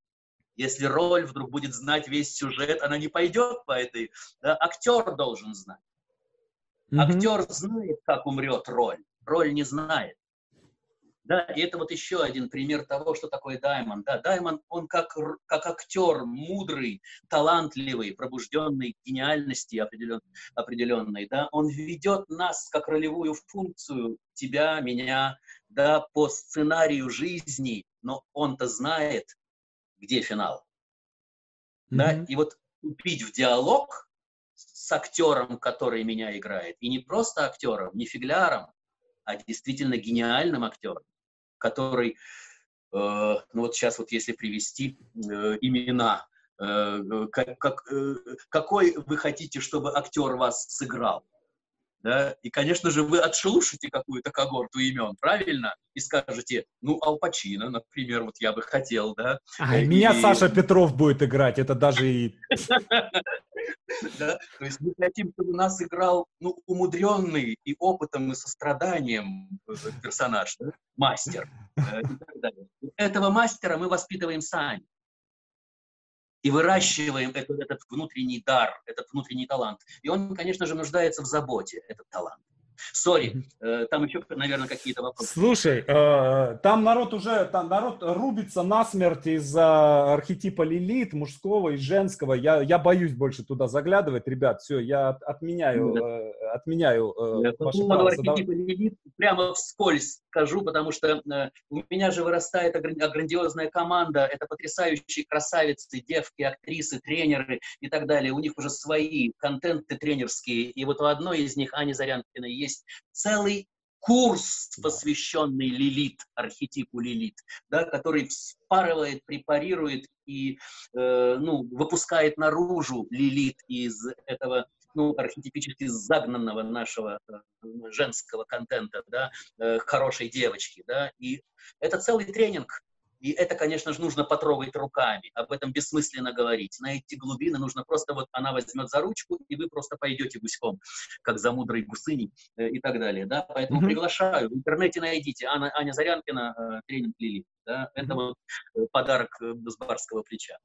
Если роль вдруг будет знать весь сюжет, она не пойдет по этой. Да? Актер должен знать. Mm-hmm. Актер знает, как умрет роль. Роль не знает. Да, и это вот еще один пример того, что такое Даймон. Да, Даймон, он как, как актер, мудрый, талантливый, пробужденный гениальности определен, определенной, да, он ведет нас как ролевую функцию, тебя, меня, да, по сценарию жизни, но он-то знает, где финал. Mm-hmm. Да, и вот купить в диалог с актером, который меня играет. И не просто актером, не фигляром, а действительно гениальным актером, который, э, ну вот сейчас вот если привести э, имена, э, как, как, э, какой вы хотите, чтобы актер вас сыграл? да, и, конечно же, вы отшелушите какую-то когорту имен, правильно? И скажете, ну, Ал Пачино, например, вот я бы хотел, да. А, и... меня Саша Петров будет играть, это даже и... Да, то есть мы хотим, чтобы нас играл, ну, умудренный и опытом, и состраданием э, персонаж, да? мастер. Э, Этого мастера мы воспитываем сами и выращиваем этот, этот внутренний дар, этот внутренний талант. И он, конечно же, нуждается в заботе, этот талант. Сори, э, там еще, наверное, какие-то вопросы. Слушай, э, там народ уже, там народ рубится насмерть из-за архетипа Лилит, мужского и женского. Я, я боюсь больше туда заглядывать, ребят. Все, я отменяю, да. э, отменяю я ваши права. архетипа Лилит прямо вскользь скажу, потому что у меня же вырастает грандиозная команда. Это потрясающие красавицы, девки, актрисы, тренеры и так далее. У них уже свои контенты тренерские. И вот у одной из них, Ани Зарянкина, есть есть целый курс, посвященный Лилит, архетипу Лилит, да, который вспарывает, препарирует и э, ну, выпускает наружу Лилит из этого ну, архетипически загнанного нашего э, женского контента, да, э, хорошей девочки, да, и это целый тренинг, и это, конечно же, нужно потрогать руками. Об этом бессмысленно говорить. На эти глубины нужно просто вот она возьмет за ручку, и вы просто пойдете гуськом, как за мудрой гусыней э, и так далее. Да? Поэтому mm-hmm. приглашаю. В интернете найдите Анна, Аня Зарянкина, э, тренинг Лили. Да? Это вот э, подарок э, с барского плеча.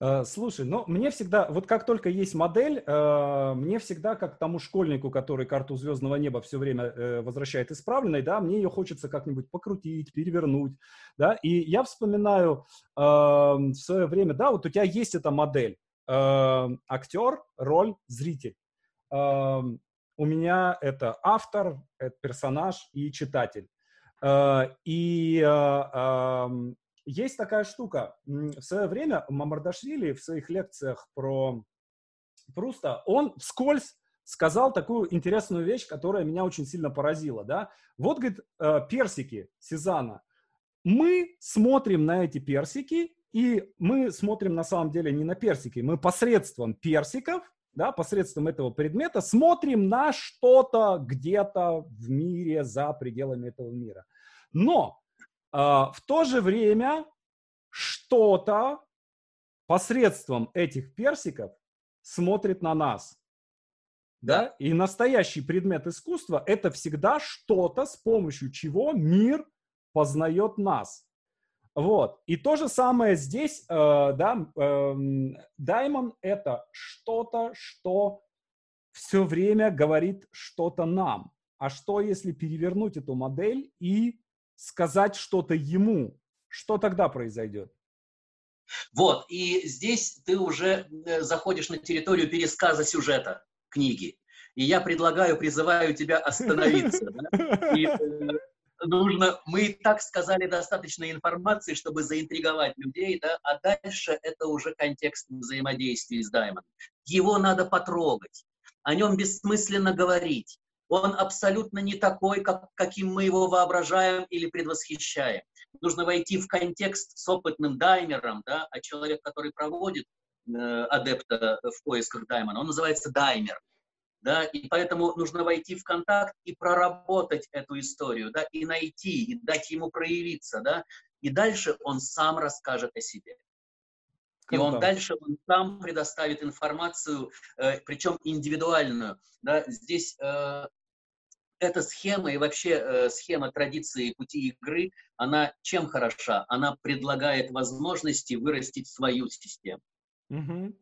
Э, слушай, ну мне всегда, вот как только есть модель, мне всегда, как тому школьнику, который карту звездного неба все время возвращает исправленной, да, мне ее хочется как-нибудь покрутить, перевернуть, да, и я вспоминаю в свое время, да, вот у тебя есть эта модель, актер, роль, зритель. У меня это автор, это персонаж и читатель. Э, и э, есть такая штука. В свое время Мамардашвили в своих лекциях про Пруста, он вскользь сказал такую интересную вещь, которая меня очень сильно поразила. Да? Вот, говорит, э, персики Сезана. Мы смотрим на эти персики, и мы смотрим на самом деле не на персики, мы посредством персиков да, посредством этого предмета смотрим на что-то где-то в мире, за пределами этого мира. Но э, в то же время что-то посредством этих персиков смотрит на нас. Да? И настоящий предмет искусства – это всегда что-то, с помощью чего мир познает нас. Вот. И то же самое здесь, э, да, э, Даймон — это что-то, что все время говорит что-то нам. А что, если перевернуть эту модель и сказать что-то ему? Что тогда произойдет? Вот, и здесь ты уже э, заходишь на территорию пересказа сюжета книги. И я предлагаю, призываю тебя остановиться. Э, нужно, мы и так сказали достаточно информации, чтобы заинтриговать людей, да, а дальше это уже контекст взаимодействия с Даймондом. Его надо потрогать, о нем бессмысленно говорить. Он абсолютно не такой, как, каким мы его воображаем или предвосхищаем. Нужно войти в контекст с опытным даймером, да, а человек, который проводит э, адепта в поисках даймона, он называется даймер да, и поэтому нужно войти в контакт и проработать эту историю, да, и найти, и дать ему проявиться, да, и дальше он сам расскажет о себе. И он дальше он сам предоставит информацию, э, причем индивидуальную. Да? Здесь э, эта схема и вообще э, схема традиции пути игры, она чем хороша? Она предлагает возможности вырастить свою систему. Угу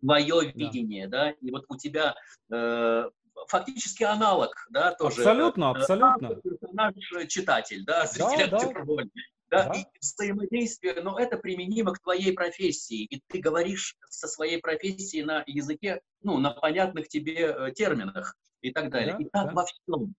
твое видение, да, и вот у тебя э, фактически аналог, да, тоже. Абсолютно, э, абсолютно. Персонаж читатель, да, зритель да, да. роль. Да, да. И взаимодействие, но это применимо к твоей профессии, и ты говоришь со своей профессией на языке, ну, на понятных тебе э, терминах и так далее. Да, и так да. во всем.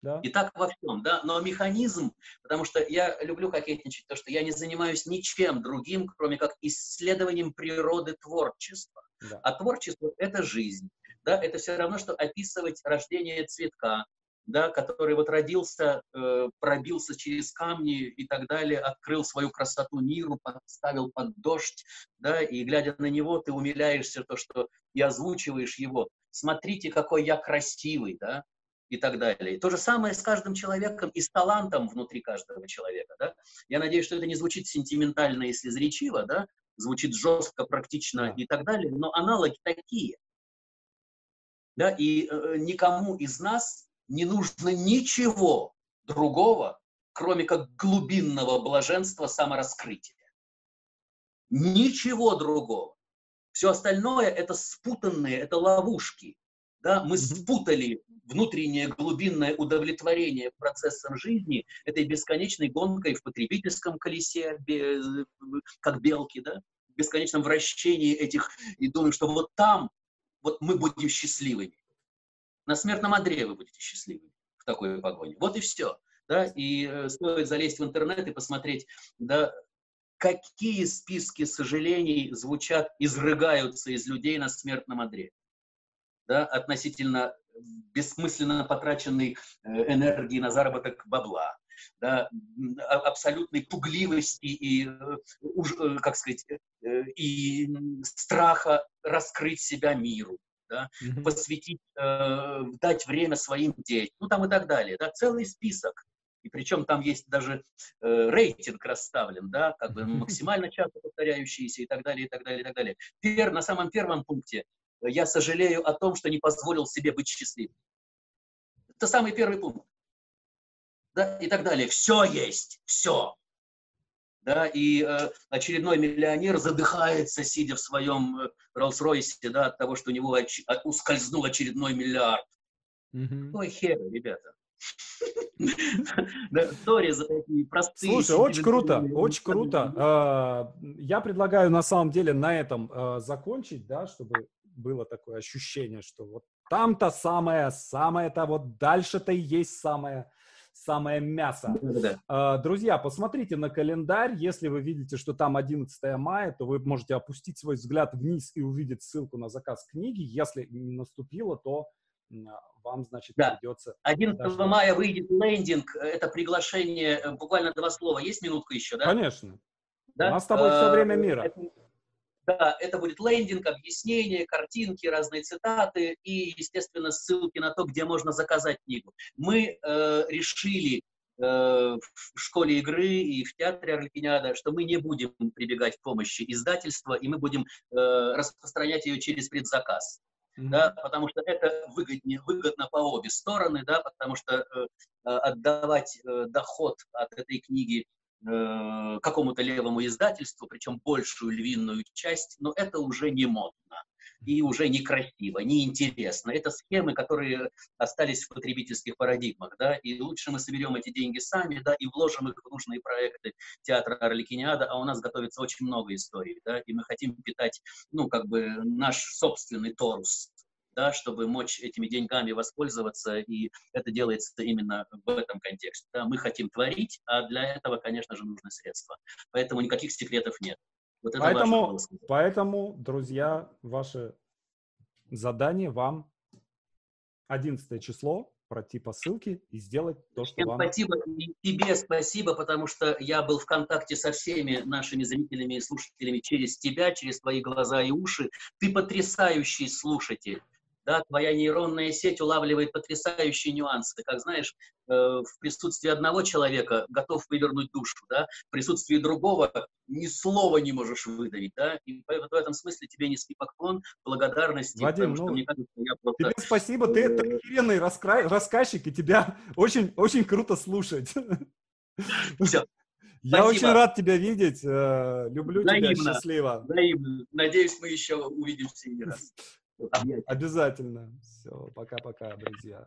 Да. И так во всем, да, но механизм, потому что я люблю кокетничать, то, что я не занимаюсь ничем другим, кроме как исследованием природы творчества. Да. А творчество — это жизнь. Да? Это все равно, что описывать рождение цветка, да, который вот родился, э, пробился через камни и так далее, открыл свою красоту миру, поставил под дождь, да, и глядя на него, ты умиляешься то, что и озвучиваешь его. Смотрите, какой я красивый, да, и так далее. И то же самое с каждым человеком и с талантом внутри каждого человека, да. Я надеюсь, что это не звучит сентиментально и слезречиво, да, звучит жестко, практично и так далее, но аналоги такие. Да, и э, никому из нас не нужно ничего другого, кроме как глубинного блаженства самораскрытия. Ничего другого. Все остальное это спутанные, это ловушки. Да? Мы спутали внутреннее глубинное удовлетворение процессом жизни этой бесконечной гонкой в потребительском колесе, как белки, да? в бесконечном вращении этих, и думаем, что вот там вот мы будем счастливыми. На смертном одре вы будете счастливыми в такой погоне. Вот и все. Да? И э, стоит залезть в интернет и посмотреть, да, какие списки сожалений звучат, изрыгаются из людей на смертном одре да, относительно бессмысленно потраченной э, энергии на заработок бабла, да, абсолютной пугливости и, э, э, как сказать, и страха раскрыть себя миру, да, mm-hmm. посвятить, дать время своим детям, ну там и так далее, да, целый список. И причем там есть даже э, рейтинг расставлен, да, как бы максимально часто повторяющиеся и так далее, и так далее, и так далее. Пер, на самом первом пункте я сожалею о том, что не позволил себе быть счастливым. Это самый первый пункт. Да, и так далее. Все есть, все. Да, и э, очередной миллионер задыхается, сидя в своем э, Роллс-Ройсе, да, от того, что у него оч- ускользнул очередной миллиард. Mm-hmm. Ой, хер, ребята. Слушай, очень круто, очень круто. А, я предлагаю на самом деле на этом а, закончить, да, чтобы было такое ощущение, что вот там-то самое, самое-то вот дальше-то и есть самое, самое мясо. Да. Друзья, посмотрите на календарь. Если вы видите, что там 11 мая, то вы можете опустить свой взгляд вниз и увидеть ссылку на заказ книги. Если не наступило, то вам, значит, да. придется... 11 даже... мая выйдет лендинг, это приглашение, э, буквально два слова. Есть минутка еще, да? Конечно. Да? У нас с тобой все время мира. Это да, это будет лендинг, объяснения, картинки, разные цитаты и, естественно, ссылки на то, где можно заказать книгу. Мы э, решили э, в школе игры и в театре Арлекиниада, что мы не будем прибегать к помощи издательства, и мы будем э, распространять ее через предзаказ. Mm-hmm. Да, потому что это выгоднее, выгодно по обе стороны, да, потому что э отдавать э, доход от этой книги э, какому-то левому издательству, причем большую львиную часть, но это уже не модно и уже некрасиво, неинтересно. Это схемы, которые остались в потребительских парадигмах, да, и лучше мы соберем эти деньги сами, да, и вложим их в нужные проекты театра Орликиниада, а у нас готовится очень много историй, да, и мы хотим питать, ну, как бы наш собственный торус, да, чтобы мочь этими деньгами воспользоваться, и это делается именно в этом контексте. Да. Мы хотим творить, а для этого, конечно же, нужны средства. Поэтому никаких секретов нет. Вот это поэтому, поэтому, друзья, ваше задание вам 11 число пройти по ссылке и сделать то, что Всем вам... Спасибо, и тебе спасибо, потому что я был в контакте со всеми нашими зрителями и слушателями через тебя, через твои глаза и уши. Ты потрясающий слушатель да, твоя нейронная сеть улавливает потрясающие нюансы. Как знаешь, э, в присутствии одного человека готов вывернуть душу, да, в присутствии другого ни слова не можешь выдавить, да, и в этом смысле тебе низкий поклон, благодарности. Вадим, ну, мне кажется, я просто... тебе спасибо, ты, ты охеренный раскра... рассказчик, и тебя очень, очень круто слушать. Все. Я Спасибо. очень рад тебя видеть. Э, люблю Взаимно. тебя. Счастливо. Взаимно. Надеюсь, мы еще увидимся не раз. Обязательно. Все, пока-пока, друзья.